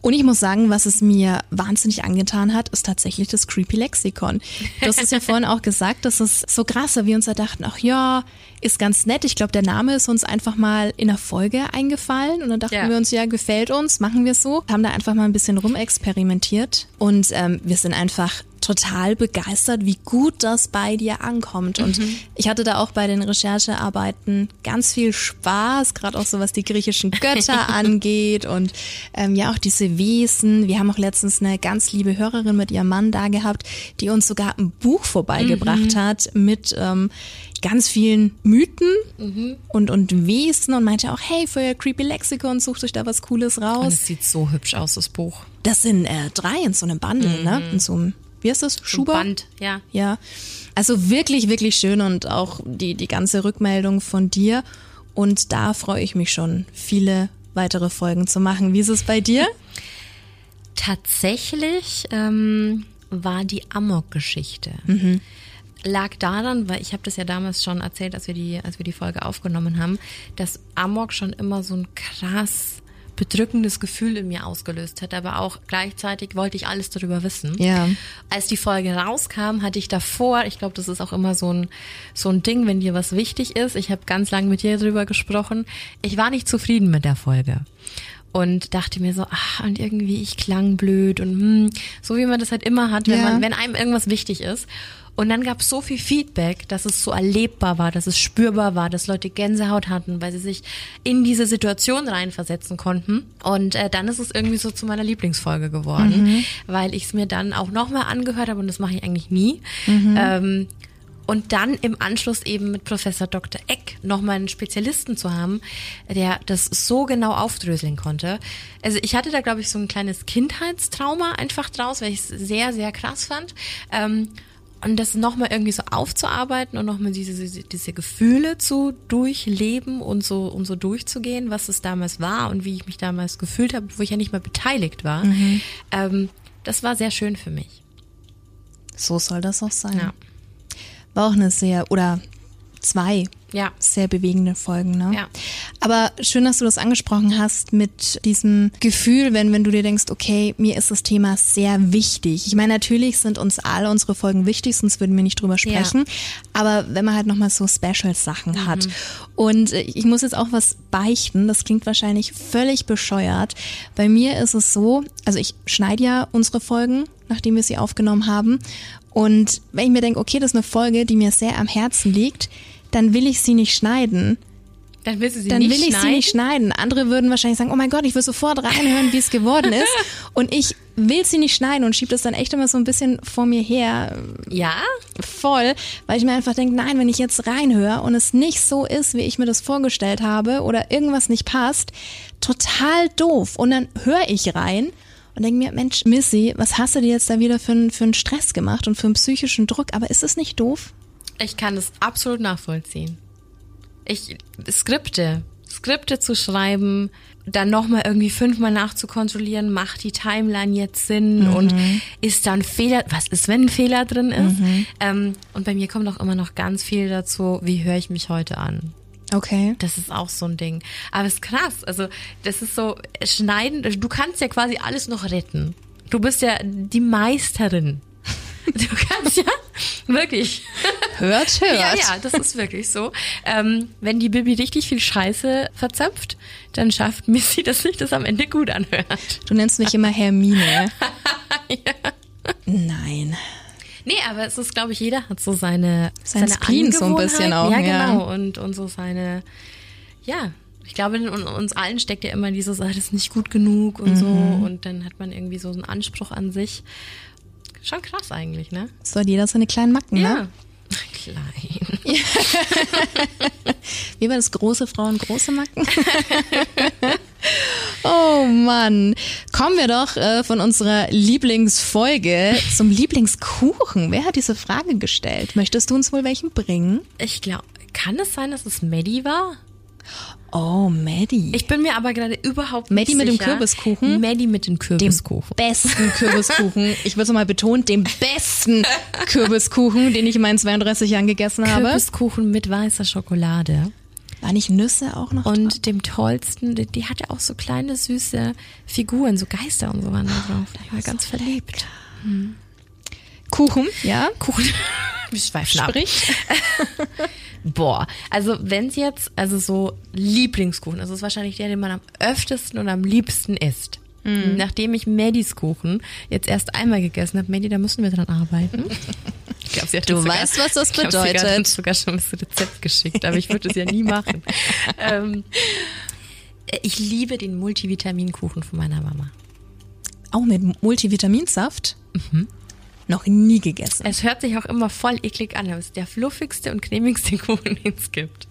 Und ich muss sagen, was es mir wahnsinnig angetan hat, ist tatsächlich das Creepy Lexikon. Du hast es ja [laughs] vorhin auch gesagt, das ist so krass, wir uns da dachten, ach ja, ist ganz nett. Ich glaube, der Name ist uns einfach mal in der Folge eingefallen und dann dachten Ja. wir uns, ja, gefällt uns, machen wir so. Haben da einfach mal ein bisschen rumexperimentiert und ähm, wir sind einfach total begeistert, wie gut das bei dir ankommt. Und Mhm. ich hatte da auch bei den Recherchearbeiten ganz viel Spaß, gerade auch so was die griechischen Götter [laughs] angeht und ähm, ja auch diese Wesen. Wir haben auch letztens eine ganz liebe Hörerin mit ihrem Mann da gehabt, die uns sogar ein Buch vorbeigebracht Mhm. hat mit ähm, ganz vielen Mythen Mhm. und, und Wesen und meinte auch, hey, für ihr Creepy Lexikon sucht euch da was Cooles Und raus. es sieht so hübsch aus, das Buch. Das sind äh, drei in so einem Bundle, ne? In so einem, wie heißt das? Mhm. Schuber? Band, ja. Ja. Also wirklich, wirklich schön und auch die, die ganze Rückmeldung von dir. Und da freue ich mich schon, viele weitere Folgen zu machen. Wie ist es bei dir? Tatsächlich ähm, war die Amok-Geschichte. Lag daran, weil ich habe das ja damals schon erzählt, als wir die, als wir die Folge aufgenommen haben, dass Amok schon immer so ein krass bedrückendes Gefühl in mir ausgelöst hat, aber auch gleichzeitig wollte ich alles darüber wissen. Ja. Als die Folge rauskam, hatte ich davor, ich glaube, das ist auch immer so ein so ein Ding, wenn dir was wichtig ist. Ich habe ganz lange mit dir darüber gesprochen. Ich war nicht zufrieden mit der Folge und dachte mir so, ach, und irgendwie ich klang blöd und hm, so wie man das halt immer hat, wenn Ja. man wenn einem irgendwas wichtig ist. Und dann gab es so viel Feedback, dass es so erlebbar war, dass es spürbar war, dass Leute Gänsehaut hatten, weil sie sich in diese Situation reinversetzen konnten. Und äh, dann ist es irgendwie so zu meiner Lieblingsfolge geworden, weil ich es mir dann auch nochmal angehört habe und das mache ich eigentlich nie. Ähm, und dann im Anschluss eben mit Professor Dr. Eck nochmal einen Spezialisten zu haben, der das so genau aufdröseln konnte. Also ich hatte da, glaube ich, so ein kleines Kindheitstrauma einfach draus, weil ich es sehr, sehr krass fand. Ähm, und das nochmal irgendwie so aufzuarbeiten und nochmal diese, diese, diese Gefühle zu durchleben und so, und so durchzugehen, was es damals war und wie ich mich damals gefühlt habe, wo ich ja nicht mal beteiligt war, ähm, das war sehr schön für mich. So soll das auch sein. Ja. War auch eine sehr, oder zwei Ja. sehr bewegende Folgen, ne? Ja. Aber schön, dass du das angesprochen hast mit diesem Gefühl, wenn, wenn du dir denkst, okay, mir ist das Thema sehr wichtig. Ich meine, natürlich sind uns alle unsere Folgen wichtig, sonst würden wir nicht drüber Ja. sprechen. Aber wenn man halt nochmal so Special-Sachen hat. Und äh, ich muss jetzt auch was beichten, das klingt wahrscheinlich völlig bescheuert. Bei mir ist es so, also ich schneide ja unsere Folgen, nachdem wir sie aufgenommen haben. Und wenn ich mir denke, okay, das ist eine Folge, die mir sehr am Herzen liegt, dann will ich sie nicht schneiden. Dann willst du sie Dann nicht will ich sie schneiden? nicht schneiden. Andere würden wahrscheinlich sagen, oh mein Gott, ich will sofort reinhören, wie es geworden ist. [laughs] Und ich will sie nicht schneiden und schiebe das dann echt immer so ein bisschen vor mir her, Ja? voll, weil ich mir einfach denke, nein, wenn ich jetzt reinhöre und es nicht so ist, wie ich mir das vorgestellt habe oder irgendwas nicht passt, total doof. Und dann höre ich rein und denke mir, Mensch, Missy, was hast du dir jetzt da wieder für, einen- für einen Stress gemacht und für einen psychischen Druck? Aber ist es nicht doof? Ich kann das absolut nachvollziehen. Ich Skripte, Skripte zu schreiben, dann nochmal irgendwie fünfmal nachzukontrollieren, macht die Timeline jetzt Sinn und ist da ein Fehler, was ist, wenn ein Fehler drin ist? Ähm, und bei mir kommt auch immer noch ganz viel dazu, wie höre ich mich heute an? Okay. Das ist auch so ein Ding. Aber es ist krass. Also, das ist so, schneiden, du kannst ja quasi alles noch retten. Du bist ja die Meisterin. [laughs] Du kannst ja wirklich. Hört, hört. [laughs] Ja, ja, das ist wirklich so. Ähm, wenn die Bibi richtig viel Scheiße verzapft, dann schafft Missy, dass sich das am Ende gut anhört. Du nennst mich immer Hermine. [laughs] Nein. Nee, aber es ist, glaube ich, jeder hat so seine, Sein seine Spleen so ein bisschen auch, Ja, ja. genau. Und, und so seine, ja. Ich glaube, in uns allen steckt ja immer dieses, ah, das ist nicht gut genug und so. Mhm. Und dann hat man irgendwie so einen Anspruch an sich. Schon krass eigentlich, ne? So hat jeder seine kleinen Macken, ne? Klein. [laughs] Wie war das große Frauen, große Macken? [laughs] oh Mann. Kommen wir doch äh, von unserer Lieblingsfolge zum Lieblingskuchen. Wer hat diese Frage gestellt? Möchtest du uns wohl welchen bringen? Ich glaube, kann es sein, dass es Maddie war? Oh, Maddie. Ich bin mir aber gerade überhaupt nicht Maddie mit dem sicher. Kürbiskuchen? Maddie mit dem dem Kürbiskuchen. besten Kürbiskuchen. Ich will es mal betonen, dem besten Kürbiskuchen, den ich in meinen 32 Jahren gegessen habe. Kürbiskuchen mit weißer Schokolade. War nicht Nüsse auch noch dran? Und dem tollsten, die, die hatte auch so kleine süße Figuren, so Geister und so waren da drauf. Ich war ganz verliebt. Kuchen, ja? Kuchen. [laughs] Wir schweifen ab. [laughs] Boah, also wenn's jetzt, also so Lieblingskuchen, das ist wahrscheinlich der, den man am öftesten und am liebsten isst. Nachdem ich Maddys Kuchen jetzt erst einmal gegessen habe, Maddie, da müssen wir dran arbeiten. Ich glaub, sie hat Du sogar- weißt, was das ich glaub, Sie hat bedeutet. uns sogar schon das Rezept geschickt, aber ich würde es ja nie machen. [laughs] ähm, ich liebe den Multivitaminkuchen von meiner Mama. Auch mit Multivitaminsaft? Mhm. Noch nie gegessen. Es hört sich auch immer voll eklig an, aber es ist der fluffigste und cremigste [laughs] Kuchen, den es gibt.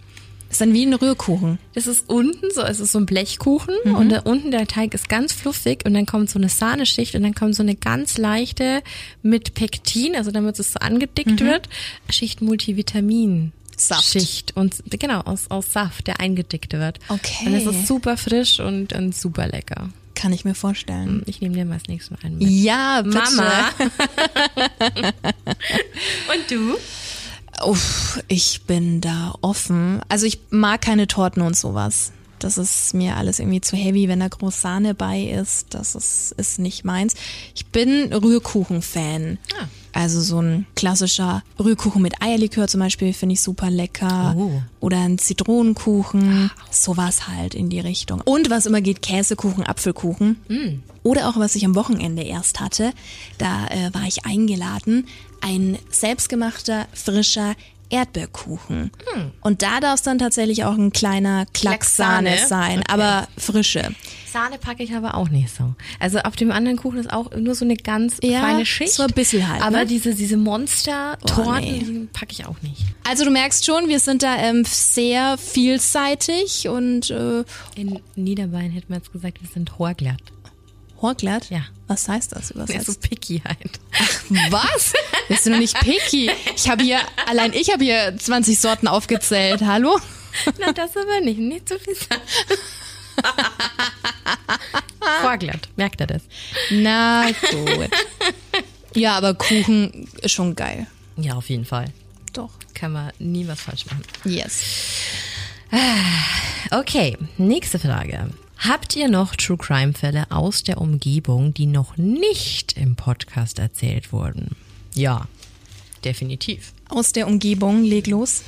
ist dann wie ein Rührkuchen. Das ist unten so, es ist so ein Blechkuchen und da unten der Teig ist ganz fluffig und dann kommt so eine Sahneschicht und dann kommt so eine ganz leichte mit Pektin, also damit es so angedickt wird, Schicht Multivitamin. Saft. Schicht und genau aus, aus Saft, der eingedickt wird. Okay. Und es ist super frisch und, und super lecker. Kann ich mir vorstellen. Ich nehme dir mal das nächste Mal einen mit. Ja, bitte. Mama. [laughs] und du? Uff, ich bin da offen. Also ich mag keine Torten und sowas. Das ist mir alles irgendwie zu heavy, wenn da groß Sahne bei ist. Das ist, ist nicht meins. Ich bin Rührkuchen-Fan. Ah. Also so ein klassischer Rührkuchen mit Eierlikör zum Beispiel finde ich super lecker. Oh. Oder ein Zitronenkuchen. Sowas halt in die Richtung. Und was immer geht, Käsekuchen, Apfelkuchen. Mm. Oder auch was ich am Wochenende erst hatte. Da äh, war ich eingeladen. Ein selbstgemachter, frischer Erdbeerkuchen. Und da darf es dann tatsächlich auch ein kleiner Klacks Sahne Hm. Sahne? sein, Okay. aber frische. Sahne packe ich aber auch nicht so. Also auf dem anderen Kuchen ist auch nur so eine ganz Ja, feine Schicht. so ein bisschen halt, Aber ne? diese, diese Monster-Torten, Oh, nee. die packe ich auch nicht. Also du merkst schon, wir sind da ähm, sehr vielseitig und äh, In Niederbayern hätte man jetzt gesagt, wir sind horglatt. Horglatt. Ja. Was heißt das Ja, so übersetzt? picky halt. Was? Bist du noch nicht picky? Ich habe hier, allein ich habe hier 20 Sorten aufgezählt. Hallo? Na, das aber nicht. Nicht zu viel sagen. horglatt. Merkt er das? Na gut. Ja, aber Kuchen ist schon geil. Ja, auf jeden Fall. Doch. Kann man nie was falsch machen. Yes. Okay, nächste Frage. Habt ihr noch True Crime Fälle aus der Umgebung, die noch nicht im Podcast erzählt wurden? Ja, definitiv. Aus der Umgebung, leg los.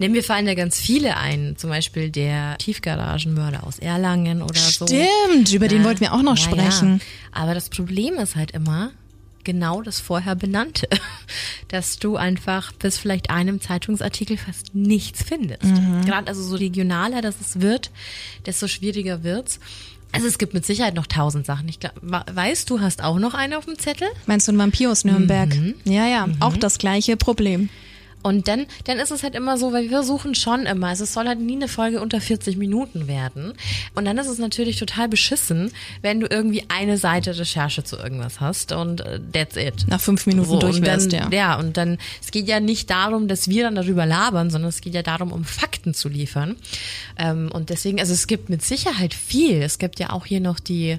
Denn mir fallen da ganz viele ein, zum Beispiel der Tiefgaragenmörder aus Erlangen oder so. Stimmt, über den wollten wir auch noch Ja, sprechen. Ja. Aber das Problem ist halt immer genau das vorher benannte, [laughs] dass du einfach bis vielleicht einem Zeitungsartikel fast nichts findest. Mhm. Gerade also so regionaler das es wird, desto schwieriger wird's. Also es gibt mit Sicherheit noch tausend Sachen. Ich glaub, weißt du, hast auch noch eine auf dem Zettel? Meinst du ein Vampir aus Nürnberg? Mhm. Ja, ja, auch das gleiche Problem. Und dann, dann ist es halt immer so, weil wir suchen schon immer, also es soll halt nie eine Folge unter 40 Minuten werden. Und dann ist es natürlich total beschissen, wenn du irgendwie eine Seite Recherche zu irgendwas hast und äh, that's it. Nach fünf Minuten durch wärst, dann, ja. Ja, und dann, es geht ja nicht darum, dass wir dann darüber labern, sondern es geht ja darum, um Fakten zu liefern. Ähm, und deswegen, also es gibt mit Sicherheit viel. Es gibt ja auch hier noch die,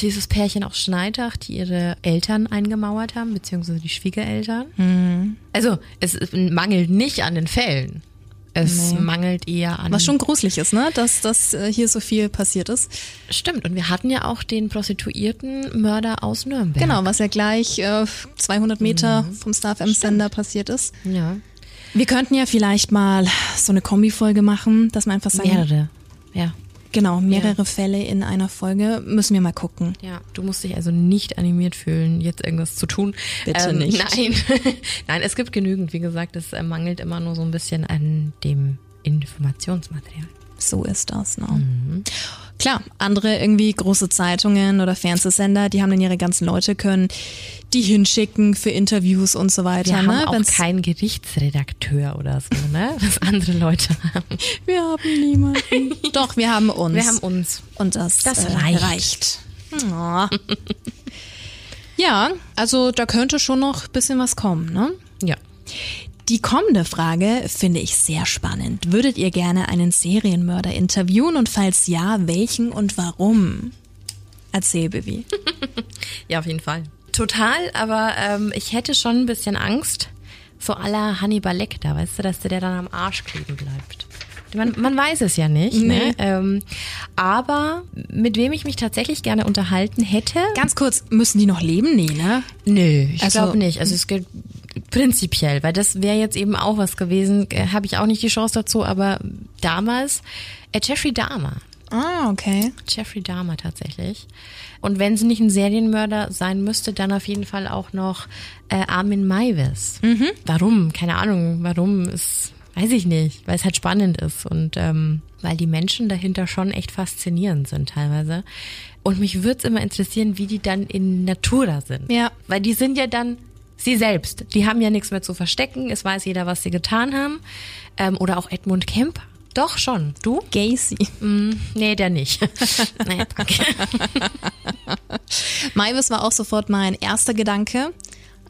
dieses Pärchen aus Schneidach, die ihre Eltern eingemauert haben, beziehungsweise die Schwiegereltern. Mhm. Also es mangelt nicht an den Fällen. Es mangelt eher an. Was schon gruselig ist, ne? Dass, dass äh, hier so viel passiert ist. Stimmt. Und wir hatten ja auch den prostituierten Mörder aus Nürnberg. Genau, was ja gleich äh, 200 Meter vom Star FM Sender passiert ist. Ja. Wir könnten ja vielleicht mal so eine Kombi-Folge machen, dass man einfach sagen, Mehrere. Ja. Genau, mehrere Fälle in einer Folge. Müssen wir mal gucken. Ja, du musst dich also nicht animiert fühlen, jetzt irgendwas zu tun. Ähm, Bitte nicht. Nein, [laughs] nein, es gibt genügend. Wie gesagt, es äh, mangelt immer nur so ein bisschen an dem Informationsmaterial. So ist das, ne? Klar, andere irgendwie große Zeitungen oder Fernsehsender, die haben dann ihre ganzen Leute, können die hinschicken für Interviews und so weiter. Wir ne? haben auch Wenn's- keinen Gerichtsredakteur oder so, ne? [laughs] Was andere Leute haben. wir haben niemanden. [laughs] Doch, wir haben uns. Wir haben uns. Und das, Das äh, reicht. reicht. Oh. ja, also da könnte schon noch ein bisschen was kommen, ne? Ja. Die kommende Frage finde ich sehr spannend. Würdet ihr gerne einen Serienmörder interviewen und falls ja, welchen und warum? Erzähl, Bibi. [laughs] Ja, auf jeden Fall. Total, aber ähm, ich hätte schon ein bisschen Angst, so aller Hannibal Lecter, weißt du, dass der, der dann am Arsch kleben bleibt. Man, man weiß es ja nicht, ne? Ähm, aber mit wem ich mich tatsächlich gerne unterhalten hätte, Ganz kurz, müssen die noch leben? Nee, ne? Nö, ich Also- glaube nicht. Also es gilt prinzipiell, weil das wäre jetzt eben auch was gewesen, äh, habe ich auch nicht die Chance dazu, aber damals, äh, Jeffrey Dahmer, Ah, okay. Jeffrey Dahmer tatsächlich. Und wenn sie nicht ein Serienmörder sein müsste, dann auf jeden Fall auch noch äh, Armin Maivis. Warum? Keine Ahnung. Warum ist, weiß ich nicht. Weil es halt spannend ist und ähm, weil die Menschen dahinter schon echt faszinierend sind teilweise. Und mich würde es immer interessieren, wie die dann in Natura sind. Ja. Weil die sind ja dann sie selbst. Die haben ja nichts mehr zu verstecken. Es weiß jeder, was sie getan haben. Ähm, oder auch Edmund Kemper. Doch schon. Du? Gacy. Mm, nee, der nicht. [laughs] nee, danke. [laughs] Maivis war auch sofort mein erster Gedanke.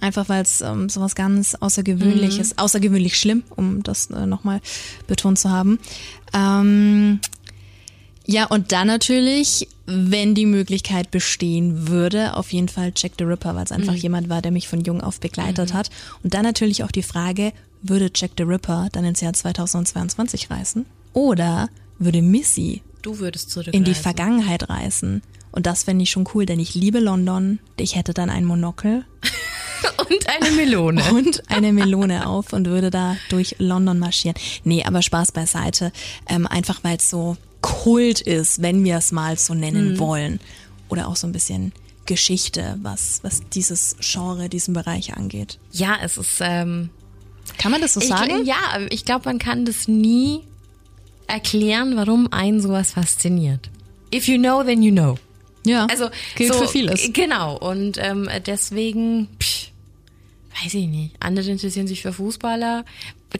Einfach weil es ähm, sowas ganz Außergewöhnliches, außergewöhnlich schlimm, um das äh, nochmal betont zu haben. Ähm, ja, und dann natürlich, wenn die Möglichkeit bestehen würde, auf jeden Fall Jack the Ripper, weil es einfach jemand war, der mich von jung auf begleitet hat. Und dann natürlich auch die Frage, würde Jack the Ripper dann ins Jahr 2022 reisen? Oder würde Missy Du würdest zurück. in die Vergangenheit reisen? Und das fände ich schon cool, denn ich liebe London. Ich hätte dann ein Monokel [laughs] Und eine Melone. [laughs] und eine Melone auf und würde da durch London marschieren. Nee, aber Spaß beiseite. Ähm, einfach weil es so Kult ist, wenn wir es mal so nennen wollen. Oder auch so ein bisschen Geschichte, was, was dieses Genre, diesen Bereich angeht. Ja, es ist. Ähm, Kann man das so ich, sagen? Ja, ich glaube, man kann das nie erklären, warum einen sowas fasziniert. If you know, then you know. Ja, Also gilt so, für vieles. Genau. Und ähm, deswegen, pff, weiß ich nicht. Andere interessieren sich für Fußballer.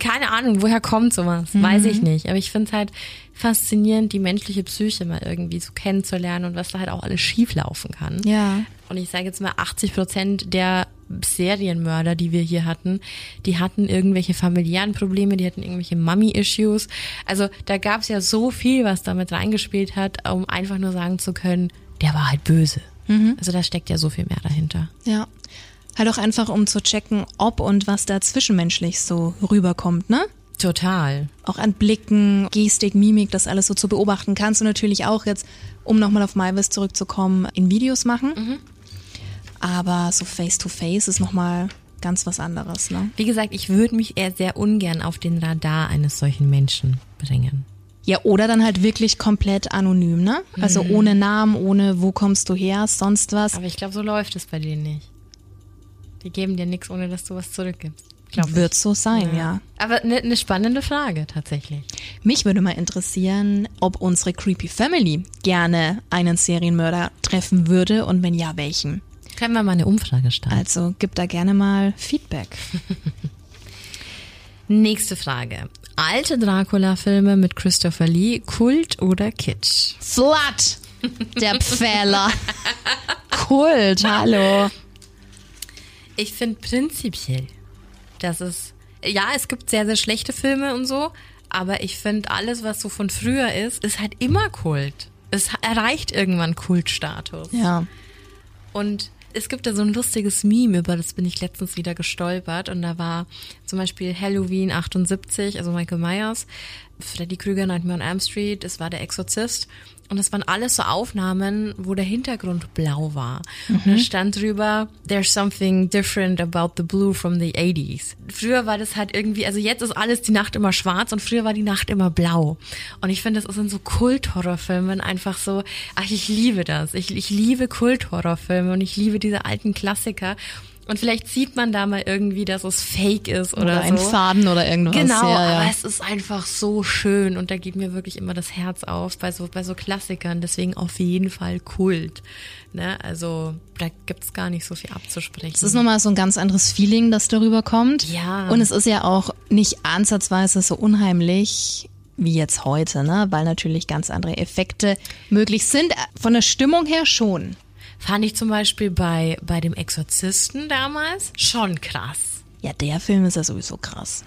Keine Ahnung, woher kommt sowas? Weiß Mhm. ich nicht. Aber ich finde es halt faszinierend, die menschliche Psyche mal irgendwie so kennenzulernen und was da halt auch alles schieflaufen kann. Ja. Und ich sage jetzt mal, 80 Prozent der Serienmörder, die wir hier hatten, die hatten irgendwelche familiären Probleme, die hatten irgendwelche Mummy-Issues. Also da gab es ja so viel, was damit reingespielt hat, um einfach nur sagen zu können, der war halt böse. Also da steckt ja so viel mehr dahinter. Ja. Halt auch einfach, um zu checken, ob und was da zwischenmenschlich so rüberkommt, ne? Total. Auch an Blicken, Gestik, Mimik, das alles so zu beobachten, kannst du natürlich auch jetzt, um nochmal auf Malvis zurückzukommen, in Videos machen. Aber so face to face ist nochmal ganz was anderes, ne? Wie gesagt, ich würde mich eher sehr ungern auf den Radar eines solchen Menschen bringen. Ja, oder dann halt wirklich komplett anonym, ne? Also ohne Namen, ohne wo kommst du her, sonst was. Aber ich glaube, so läuft es bei denen nicht. Die geben dir nichts, ohne dass du was zurückgibst. Glaub ich. Wird so sein, ja. Aber eine ne spannende Frage tatsächlich. Mich würde mal interessieren, ob unsere Creepy Family gerne einen Serienmörder treffen würde und wenn ja, welchen. Können wir mal eine Umfrage starten? Also gib da gerne mal Feedback. [laughs] Nächste Frage. Alte Dracula-Filme mit Christopher Lee, Kult oder Kitsch? Slut! Der Pfähler. [laughs] Kult, hallo. Ich finde prinzipiell, dass es, ja, es gibt sehr, sehr schlechte Filme und so, aber ich finde alles, was so von früher ist, ist halt immer Kult. Es erreicht irgendwann Kultstatus. Ja. Und es gibt da so ein lustiges Meme, über das bin ich letztens wieder gestolpert. Und da war zum Beispiel Halloween 78, also Michael Myers, Freddy Krüger, Nightmare on Elm Street, es war der Exorzist. Und das waren alles so Aufnahmen, wo der Hintergrund blau war. Und da stand drüber, there's something different about the blue from the 80s. Früher war das halt irgendwie, also jetzt ist alles die Nacht immer schwarz und früher war die Nacht immer blau. Und ich finde, das sind so Kult-Horrorfilmen einfach so, ach, ich liebe das. Ich, ich liebe Kult-Horrorfilme und ich liebe diese alten Klassiker. Und vielleicht sieht man da mal irgendwie, dass es fake ist oder, Oder ein so. Faden oder irgendwas. Genau, ja, ja. aber es ist einfach so schön und da geht mir wirklich immer das Herz auf bei so, bei so Klassikern. Deswegen auf jeden Fall Kult. Ne? Also da gibt's gar nicht so viel abzusprechen. Es ist nochmal so ein ganz anderes Feeling, das darüber kommt. Ja. Und es ist ja auch nicht ansatzweise so unheimlich wie jetzt heute, ne? Weil natürlich ganz andere Effekte möglich sind. Von der Stimmung her schon. Fand ich zum Beispiel bei, bei dem Exorzisten damals schon krass. Ja, der Film ist ja sowieso krass.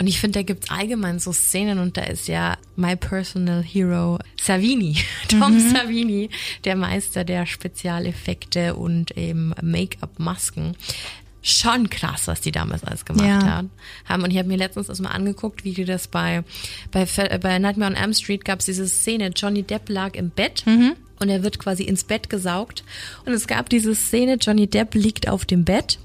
Und ich finde, da gibt's allgemein so Szenen und da ist ja my personal hero Savini, [laughs] Tom Savini, der Meister der Spezialeffekte und eben Make-up-Masken. Schon krass, was die damals alles gemacht Ja. haben. Und ich habe mir letztens das mal angeguckt, wie die das bei, bei, bei Nightmare on Elm Street gab's diese Szene, Johnny Depp lag im Bett und er wird quasi ins Bett gesaugt. Und es gab diese Szene, Johnny Depp liegt auf dem Bett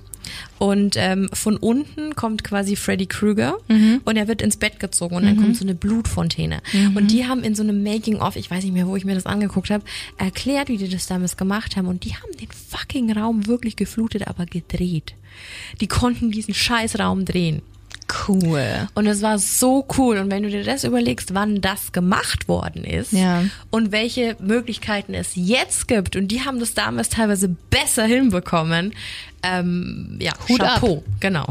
Und ähm, von unten kommt quasi Freddy Krueger Mhm. und er wird ins Bett gezogen und dann kommt so eine Blutfontäne. Mhm. Und die haben in so einem Making-of, ich weiß nicht mehr, wo ich mir das angeguckt habe, erklärt, wie die das damals gemacht haben. Und die haben den fucking Raum wirklich geflutet, aber gedreht. Die konnten diesen scheiß Raum drehen. Cool. Und es war so cool. Und wenn du dir das überlegst, wann das gemacht worden ist Ja. und welche Möglichkeiten es jetzt gibt, und die haben das damals teilweise besser hinbekommen, ähm, ja, Hut ab. Chapeau, genau.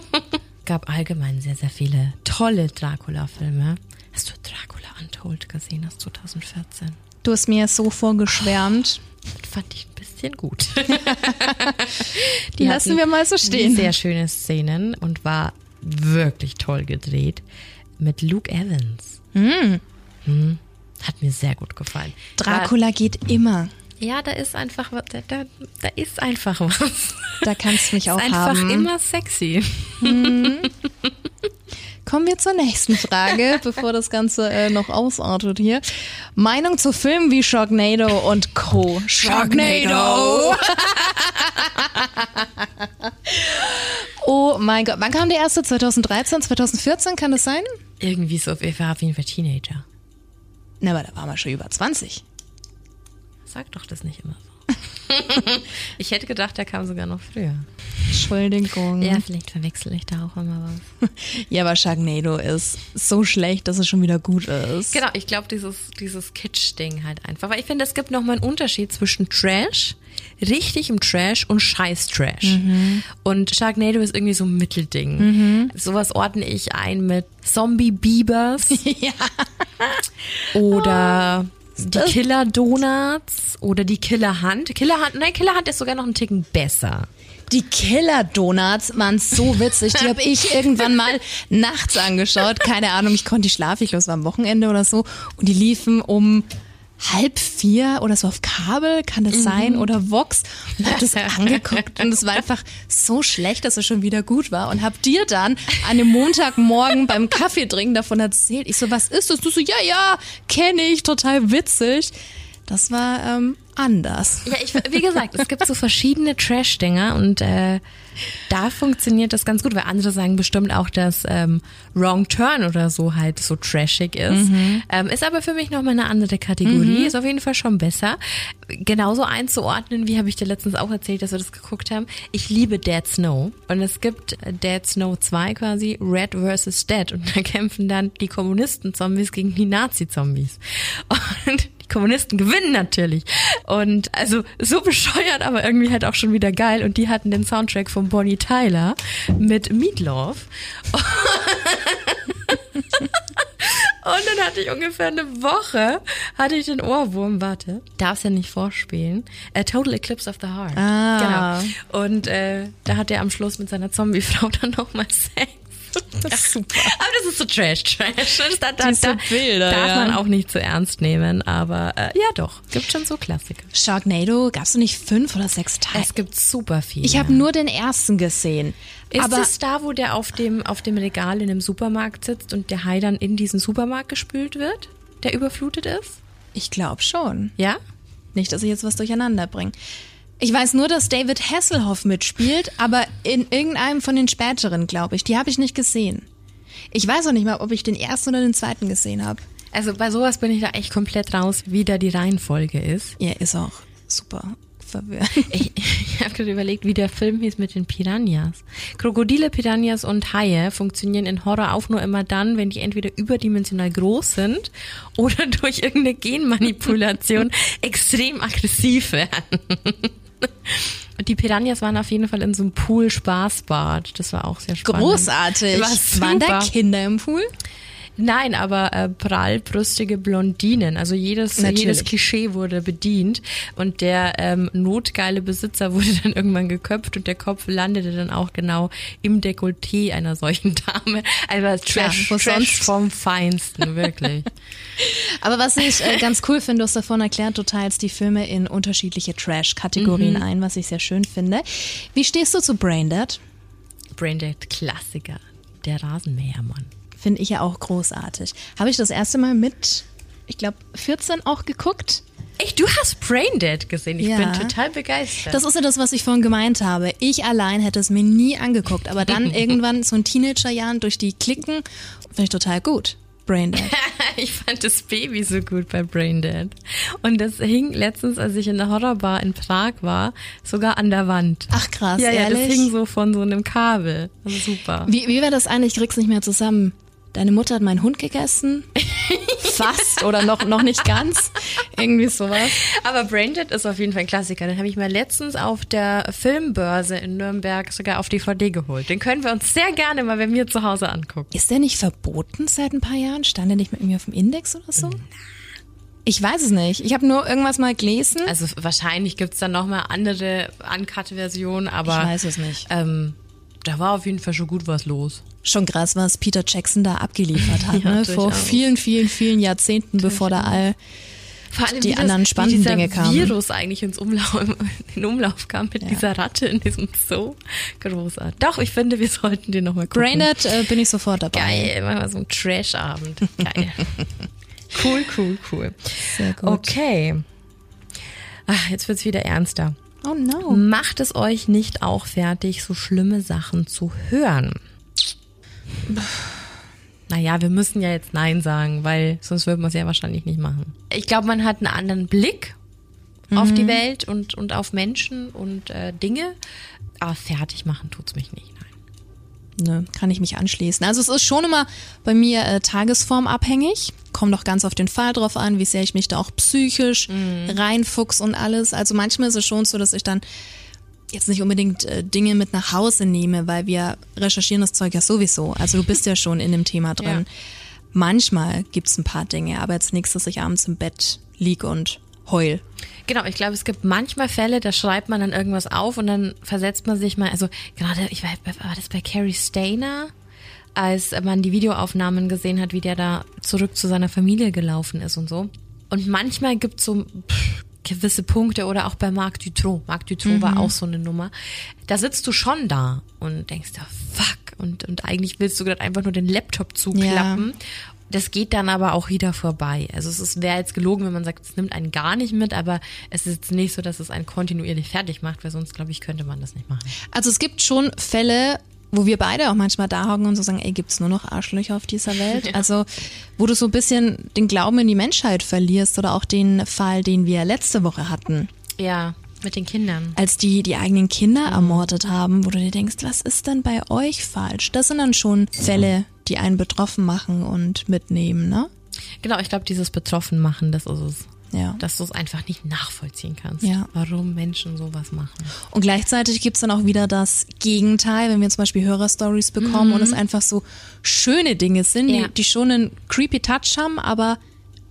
[laughs] gab allgemein sehr, sehr viele tolle Dracula-Filme. Hast du Dracula Untold gesehen aus 2014? Du hast mir so vorgeschwärmt. Das fand ich ein bisschen gut. [laughs] Die lassen wir mal so stehen. Sehr schöne Szenen und war wirklich toll gedreht mit Luke Evans. Mhm. Hat mir sehr gut gefallen. Dracula geht immer. Ja, da ist einfach was, da, da, da ist einfach was. Da kannst du mich auch ist einfach haben. immer sexy. [laughs] Kommen wir zur nächsten Frage, [laughs] bevor das Ganze äh, noch ausartet hier. Meinung zu Filmen wie Sharknado und Co. Sharknado. [laughs] oh mein Gott, wann kam der erste? 2013, 2014, kann das sein? Irgendwie so, ich war auf jeden Fall Teenager. Na, aber da waren wir schon über 20. Sag doch das nicht immer so. [laughs] ich hätte gedacht, der kam sogar noch früher. Entschuldigung. Ja, vielleicht verwechsel ich da auch immer was. [laughs] Ja, aber Sharknado ist so schlecht, dass es schon wieder gut ist. Genau, ich glaube, dieses, dieses Kitsch-Ding halt einfach. Weil ich finde, es gibt nochmal einen Unterschied zwischen Trash, richtigem Trash und Scheiß-Trash. Und Sharknado ist irgendwie so ein Mittelding. Sowas ordne ich ein mit Zombie-Biebers. [laughs] Ja. Oder die Killer Donuts oder die Killer Hand. Killer Hand, nein, Killer Hand ist sogar noch einen Ticken besser. Die Killer Donuts waren so witzig. Die [laughs] habe ich irgendwann mal nachts angeschaut. Keine Ahnung, ich konnte. Ich glaube, es war am Wochenende oder so. Und die liefen um halb vier oder so auf Kabel, kann das sein, oder Vox. Und habe das [laughs] angeguckt. Und es war einfach so schlecht, dass es schon wieder gut war. Und hab dir dann an einem Montagmorgen beim Kaffee trinken davon erzählt. Ich so, was ist das? Du so, ja, ja, kenne ich, total witzig. Das war ähm, anders. Ja, ich, wie gesagt, es gibt so verschiedene Trash-Dinger und äh, da funktioniert das ganz gut, weil andere sagen bestimmt auch, dass ähm, Wrong Turn oder so halt so trashig ist. Ähm, ist aber für mich nochmal eine andere Kategorie, ist auf jeden Fall schon besser. Genauso einzuordnen, wie habe ich dir letztens auch erzählt, dass wir das geguckt haben. Ich liebe Dead Snow und es gibt Dead Snow 2 quasi, Red versus Dead und da [laughs] kämpfen dann die Kommunisten-Zombies gegen die Nazi-Zombies. Und Kommunisten gewinnen natürlich. Und also so bescheuert, aber irgendwie halt auch schon wieder geil. Und die hatten den Soundtrack von Bonnie Tyler mit Meatloaf. Und dann hatte ich ungefähr eine Woche, hatte ich den Ohrwurm, warte, darf's ja nicht vorspielen, äh, Total Eclipse of the Heart. Ah. Genau. Und äh, da hat er am Schluss mit seiner Zombiefrau [laughs] dann nochmal Sex. [laughs] Das ist super. Aber das ist so Trash-Trash. Das- [laughs] Da, da, Diese da Bilder, darf ja. man auch nicht zu ernst nehmen. Aber äh, ja doch, gibt schon so Klassiker. Sharknado, gab's du nicht fünf oder sechs Teile? Es gibt super viele. Ich habe nur den ersten gesehen. Ist aber es da, wo der auf dem, auf dem Regal in einem Supermarkt sitzt und der Hai dann in diesen Supermarkt gespült wird, der überflutet ist? ich glaube schon. Ja? Nicht, dass ich jetzt was durcheinander bringe. Ich weiß nur, dass David Hasselhoff mitspielt, aber in irgendeinem von den späteren, glaube ich. Die habe ich nicht gesehen. Ich weiß auch nicht mal, ob ich den ersten oder den zweiten gesehen habe. Also bei sowas bin ich da echt komplett raus, wie da die Reihenfolge ist. Ja, ist auch super verwirrend. [laughs] Ich, ich habe gerade überlegt, wie der Film hieß mit den Piranhas. Krokodile, Piranhas und Haie funktionieren in Horror auch nur immer dann, wenn die entweder überdimensional groß sind oder [laughs] durch irgendeine Genmanipulation [laughs] extrem aggressiv werden. Und die Piranhas waren auf jeden Fall in so einem Pool-Spaßbad. Das war auch sehr spannend. Großartig. War Waren da super. Kinder im Pool? Nein, aber äh, prallbrüstige Blondinen. Also jedes, Natürlich. jedes Klischee wurde bedient und der ähm, notgeile Besitzer [laughs] wurde dann irgendwann geköpft und der Kopf landete dann auch genau im Dekolleté einer solchen Dame. Also Trash, Trash sonst? vom Feinsten, wirklich. [laughs] Aber was ich äh, ganz cool finde, du hast davon erklärt, du teilst die Filme in unterschiedliche Trash-Kategorien Mhm. ein, was ich sehr schön finde. Wie stehst du zu Braindead? Braindead Klassiker. Der Rasenmähermann. Finde ich ja auch großartig. Habe ich das erste Mal mit, ich glaube, 14 auch geguckt. Echt, du hast Braindead gesehen. Ich Ja. bin total begeistert. Das ist ja das, was ich vorhin gemeint habe. Ich allein hätte es mir nie angeguckt, aber dann [laughs] irgendwann so in Teenagerjahren durch die Klicken finde ich total gut. Braindead. [laughs] ich fand das Baby so gut bei Braindead. Und das hing letztens, als ich in der Horrorbar in Prag war, sogar an der Wand. Ach krass, ja, ja, ehrlich? das hing so von so einem Kabel. Super. Wie, wie war das eigentlich? Ich krieg's nicht mehr zusammen. Deine Mutter hat meinen Hund gegessen? [laughs] Fast oder noch, noch nicht ganz? Irgendwie sowas. Aber Braindead ist auf jeden Fall ein Klassiker. Den habe ich mir letztens auf der Filmbörse in Nürnberg sogar auf DVD geholt. Den können wir uns sehr gerne mal bei mir zu Hause angucken. Ist der nicht verboten seit ein paar Jahren? Stand der nicht mit mir auf dem Index oder so? Ich weiß es nicht. Ich habe nur irgendwas mal gelesen. Also wahrscheinlich gibt's dann nochmal andere Uncut-Versionen, aber Ich weiß es nicht. ähm, da war auf jeden Fall schon gut was los. Schon krass, was Peter Jackson da abgeliefert hat, [laughs] Ja, ne? Vor vielen, vielen, vielen Jahrzehnten, bevor da all Vor allem, Die wie anderen das, spannenden Dinge kamen. Virus eigentlich ins Umlauf, [laughs] in Umlauf kam mit dieser Ratte in diesem Zoo. Großartig. Doch, ich finde, wir sollten den nochmal gucken. Braindead äh, bin ich sofort dabei. Geil, machen wir so einen Trash-Abend. Geil. [laughs] cool, cool, cool. Sehr gut. Okay. Ach, jetzt wird's wieder ernster. Oh no. Macht es euch nicht auch fertig, so schlimme Sachen zu hören? Naja, wir müssen ja jetzt Nein sagen, weil sonst würden wir es ja wahrscheinlich nicht machen. Ich glaube, man hat einen anderen Blick auf die Welt und, und auf Menschen und äh, Dinge. Aber fertig machen tut's mich nicht. Ne, kann ich mich anschließen. Also es ist schon immer bei mir äh, tagesformabhängig. Kommt doch ganz auf den Fall drauf an, wie sehr ich mich da auch psychisch reinfuchs und alles. Also manchmal ist es schon so, dass ich dann jetzt nicht unbedingt äh, Dinge mit nach Hause nehme, weil wir recherchieren das Zeug ja sowieso. Also du bist ja schon in dem Thema [laughs] drin. Ja. Manchmal gibt's ein paar Dinge, aber jetzt nichts, dass ich abends im Bett lieg und heul. Genau, ich glaube, es gibt manchmal Fälle, da schreibt man dann irgendwas auf und dann versetzt man sich mal, also gerade, ich weiß, war das bei Carrie Stainer, als man die Videoaufnahmen gesehen hat, wie der da zurück zu seiner Familie gelaufen ist und so. Und manchmal gibt es so pff, gewisse Punkte oder auch bei Marc Dutroux. Marc Dutroux war auch so eine Nummer. Da sitzt du schon da und denkst, ja, fuck. Und, und eigentlich willst du gerade einfach nur den Laptop zuklappen. Das geht dann aber auch wieder vorbei. Also es wäre jetzt gelogen, wenn man sagt, es nimmt einen gar nicht mit, aber es ist jetzt nicht so, dass es einen kontinuierlich fertig macht, weil sonst, glaube ich, könnte man das nicht machen. Also es gibt schon Fälle, wo wir beide auch manchmal da hocken und so sagen, ey, gibt's nur noch Arschlöcher auf dieser Welt? [laughs] Also, wo du so ein bisschen den Glauben in die Menschheit verlierst oder auch den Fall, den wir letzte Woche hatten, Ja, mit den Kindern. als die die eigenen Kinder ermordet haben, wo du dir denkst, was ist denn bei euch falsch? Das sind dann schon Fälle, die einen betroffen machen und mitnehmen, ne? Genau, ich glaube, dieses Betroffenmachen, das ist es. Ja. Dass du es einfach nicht nachvollziehen kannst, Ja. warum Menschen sowas machen. Und gleichzeitig gibt's dann auch wieder das Gegenteil, wenn wir zum Beispiel Hörerstories bekommen und es einfach so schöne Dinge sind, Ja. die, die schon einen creepy Touch haben, aber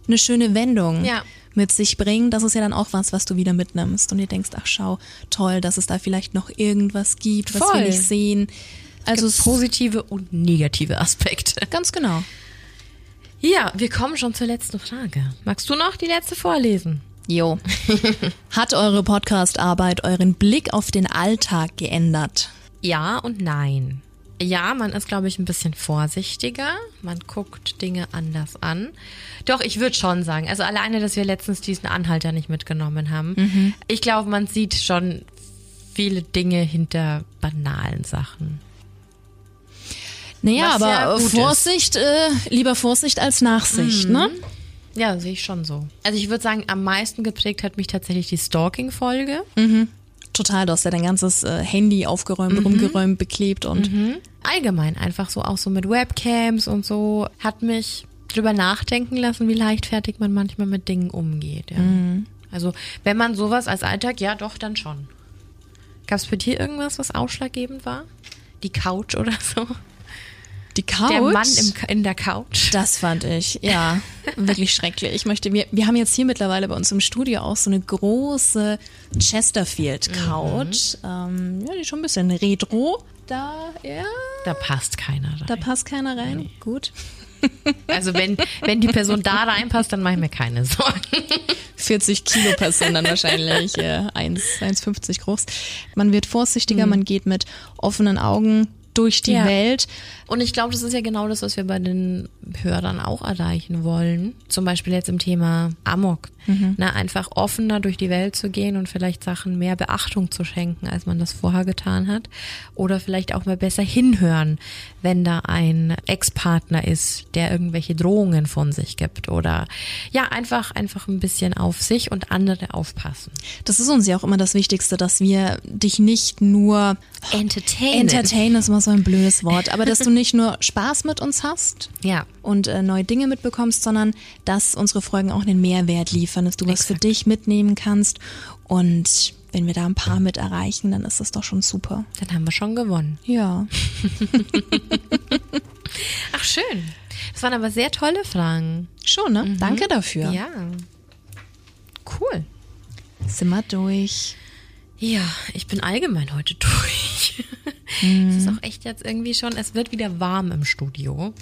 eine schöne Wendung Ja. mit sich bringen. Das ist ja dann auch was, was du wieder mitnimmst und dir denkst, ach schau, toll, dass es da vielleicht noch irgendwas gibt, was Voll. wir nicht sehen. Also Es gibt positive und negative Aspekte. ganz genau. Ja, wir kommen schon zur letzten Frage. Magst du noch die letzte vorlesen? Jo. [laughs] Hat eure Podcast-Arbeit euren Blick auf den Alltag geändert? Ja und nein. Ja, man ist, glaube ich, ein bisschen vorsichtiger. Man guckt Dinge anders an. Doch, ich würde schon sagen, also alleine, dass wir letztens diesen Anhalter nicht mitgenommen haben. Ich glaube, man sieht schon viele Dinge hinter banalen Sachen. Naja, Was ja aber. Vorsicht, äh, lieber Vorsicht als Nachsicht, ne? Ja, sehe ich schon so. Also ich würde sagen, am meisten geprägt hat mich tatsächlich die Stalking-Folge. Total, du hast ja dein ganzes äh, Handy aufgeräumt, rumgeräumt, beklebt und Allgemein einfach so, auch so mit Webcams und so, hat mich drüber nachdenken lassen, wie leichtfertig man manchmal mit Dingen umgeht. Ja. Also wenn man sowas als Alltag, ja doch, dann schon. Gab es bei dir irgendwas, was ausschlaggebend war? Die Couch oder so? Die Couch. Der Mann im, in der Couch. das fand ich, ja, wirklich schrecklich. Ich möchte, wir, wir haben jetzt hier mittlerweile bei uns im Studio auch so eine große Chesterfield-Couch. Ähm, ja, die ist schon ein bisschen retro. Da, ja, Da passt keiner rein. da passt keiner rein. Gut. Also wenn, wenn die Person da reinpasst, dann mache ich mir keine Sorgen. 40 Kilo Person dann wahrscheinlich, äh, 1, 1,50 groß. Man wird vorsichtiger, Mhm. man geht mit offenen Augen durch die Ja. Welt. Und ich glaube, das ist ja genau das, was wir bei den Hörern auch erreichen wollen. Zum Beispiel jetzt im Thema Amok. Na, einfach offener durch die Welt zu gehen und vielleicht Sachen mehr Beachtung zu schenken, als man das vorher getan hat. Oder vielleicht auch mal besser hinhören, wenn da ein Ex-Partner ist, der irgendwelche Drohungen von sich gibt. Oder ja, einfach, einfach ein bisschen auf sich und andere aufpassen. Das ist uns ja auch immer das Wichtigste, dass wir dich nicht nur Entertainen. entertain ist immer so ein blödes Wort, aber dass du [laughs] nicht nur Spaß mit uns hast Ja. und äh, neue Dinge mitbekommst, sondern dass unsere Folgen auch einen Mehrwert liefern, dass du was für Exakt. dich mitnehmen kannst und wenn wir da ein paar mit erreichen, dann ist das doch schon super. Dann haben wir schon gewonnen. Ja. [laughs] Ach, schön. Das waren aber sehr tolle Fragen. Schon, ne? Danke dafür. Ja. Cool. Sind wir durch. Ja, ich bin allgemein heute [laughs] durch. Es ist auch echt jetzt irgendwie schon, es wird wieder warm im Studio.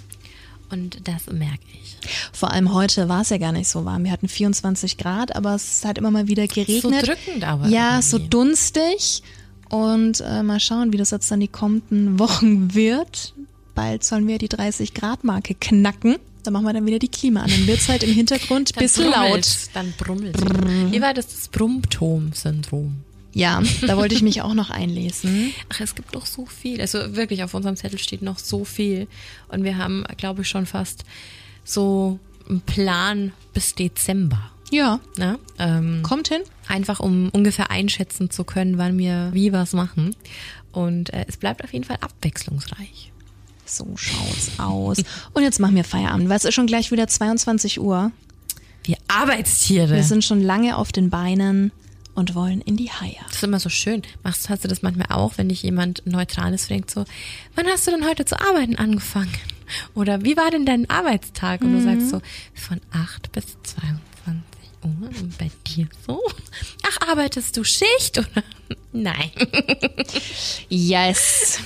Und das merke ich. Vor allem heute war es ja gar nicht so warm. Wir hatten 24 Grad, aber es hat immer mal wieder geregnet. So drückend aber. Ja, so irgendwie. dunstig. Und äh, mal schauen, wie das jetzt dann die kommenden Wochen wird. Bald sollen wir die 30 Grad Marke knacken. Da machen wir dann wieder die Klima an. Dann wird's halt im Hintergrund [laughs] ein bisschen laut. Dann brummelt. Wie war das, das Brummtom-Syndrom? Ja, da wollte ich mich auch noch einlesen. [laughs] Ach, es gibt noch so viel. Also wirklich, auf unserem Zettel steht noch so viel. Und wir haben, glaube ich, schon fast so einen Plan bis Dezember. Ja, Ne? Ähm, kommt hin. einfach um ungefähr einschätzen zu können, wann wir wie was machen. Und äh, es bleibt auf jeden Fall abwechslungsreich. So schaut's aus. Und jetzt machen wir Feierabend, weil es ist schon gleich wieder 22 Uhr. Wir Arbeitstiere. Wir sind schon lange auf den Beinen und wollen in die Haie. das ist immer so schön. Machst, hast du das manchmal auch, wenn dich jemand Neutrales fragt, so, wann hast du denn heute zu arbeiten angefangen? Oder wie war denn dein Arbeitstag? Und du sagst so, von 8 bis 22 Uhr und bei dir so? Ach, arbeitest du Schicht? Oder? [laughs] Nein. [laughs] Yes.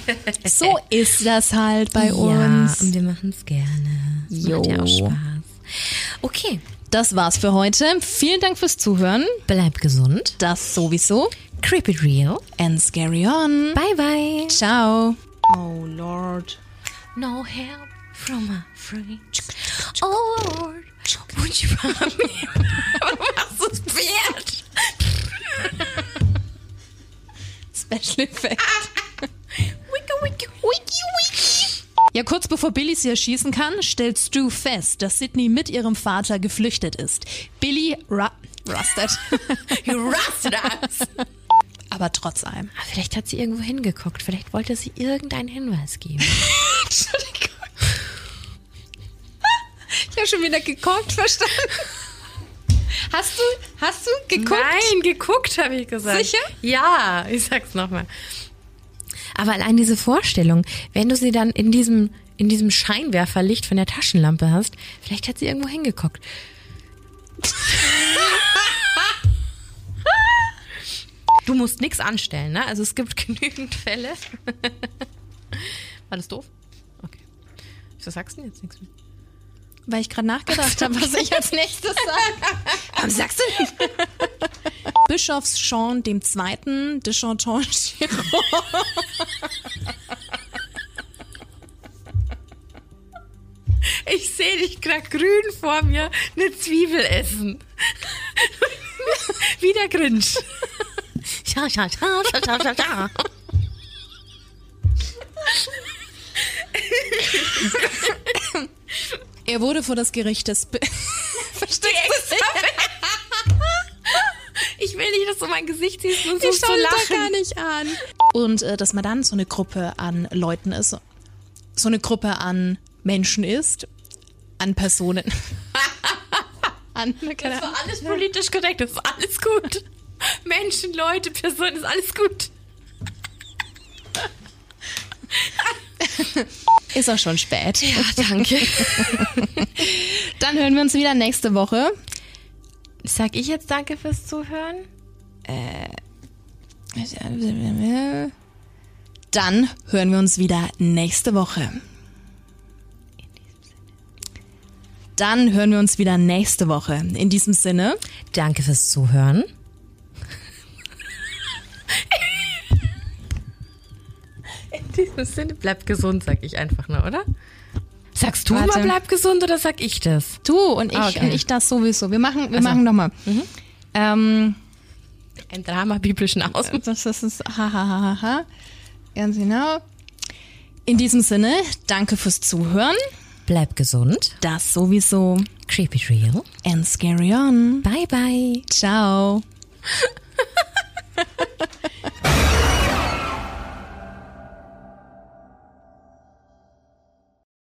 So ist das halt bei Ja, uns. und wir machen es gerne. Jo. Macht ja auch Spaß. Okay, Das war's für heute. Vielen Dank fürs Zuhören. bleib gesund. Das sowieso. Creep it real. And scary on. Bye bye. Ciao. Oh Lord. No help from a friend. Oh Lord, would you help me? Was ist das Pferd? Special Effect. [laughs] Wicke, wicke, wicke, wicke. Ja, kurz bevor Billy sie erschießen kann, stellt Stu fest, dass Sydney mit ihrem Vater geflüchtet ist. Billy Ru rusted. [laughs] You rusted us. Aber trotz allem. Ah, Vielleicht hat sie irgendwo hingeguckt. Vielleicht wollte sie irgendeinen Hinweis geben. [laughs] Entschuldigung. Ich habe schon wieder geguckt, verstanden. Hast du, hast du geguckt? Nein, geguckt, habe ich gesagt. Sicher? Ja, ich sag's nochmal. Aber allein diese Vorstellung, wenn du sie dann in diesem, in diesem Scheinwerferlicht von der Taschenlampe hast, vielleicht hat sie irgendwo hingeguckt. Du musst nichts anstellen, ne? Also es gibt [laughs] genügend Fälle. War das doof? Okay. Was sagst du denn jetzt nichts mehr? Weil ich gerade nachgedacht habe, was ich als nächstes sage. [laughs] Warum sagst du nicht? [laughs] Bischofs Sean dem Zweiten, de Chanton Giraud. Ich sehe dich gerade grün vor mir eine Zwiebel essen. [laughs] Wie der Grinch. Scha, scha, scha, scha, scha, scha, scha. Er wurde vor das Gericht des... [laughs] Verstehst du? [laughs] Ich will nicht, dass du mein Gesicht siehst und Ich so schau zu mich da gar lachen. nicht an. Und äh, dass man dann so eine Gruppe an Leuten ist, so eine Gruppe an Menschen ist, an Personen. [laughs] an, Das war alles politisch korrekt, das ist alles gut. Menschen, Leute, Personen, ist alles gut. [laughs] Ist auch schon spät. Ja, danke. [laughs] Dann hören wir uns wieder nächste Woche. Sag ich jetzt danke fürs Zuhören? Dann hören wir uns wieder nächste Woche. Dann hören wir uns wieder nächste Woche. In diesem Sinne, Danke fürs Zuhören. [laughs] In diesem Sinne, bleib gesund, sag ich einfach nur, oder? Sagst du Warte. mal, bleib gesund oder sag ich das? Du und ich Ah, okay. und ich das sowieso. Wir machen, wir Ach so. machen nochmal. Ähm, Ein Drama biblischen Aus. das, ist ha ha ha ha ha. Ganz genau. In diesem Sinne, danke fürs Zuhören. Bleib gesund. Das sowieso. Creepy Real. And scary on. Bye bye. Ciao. [laughs]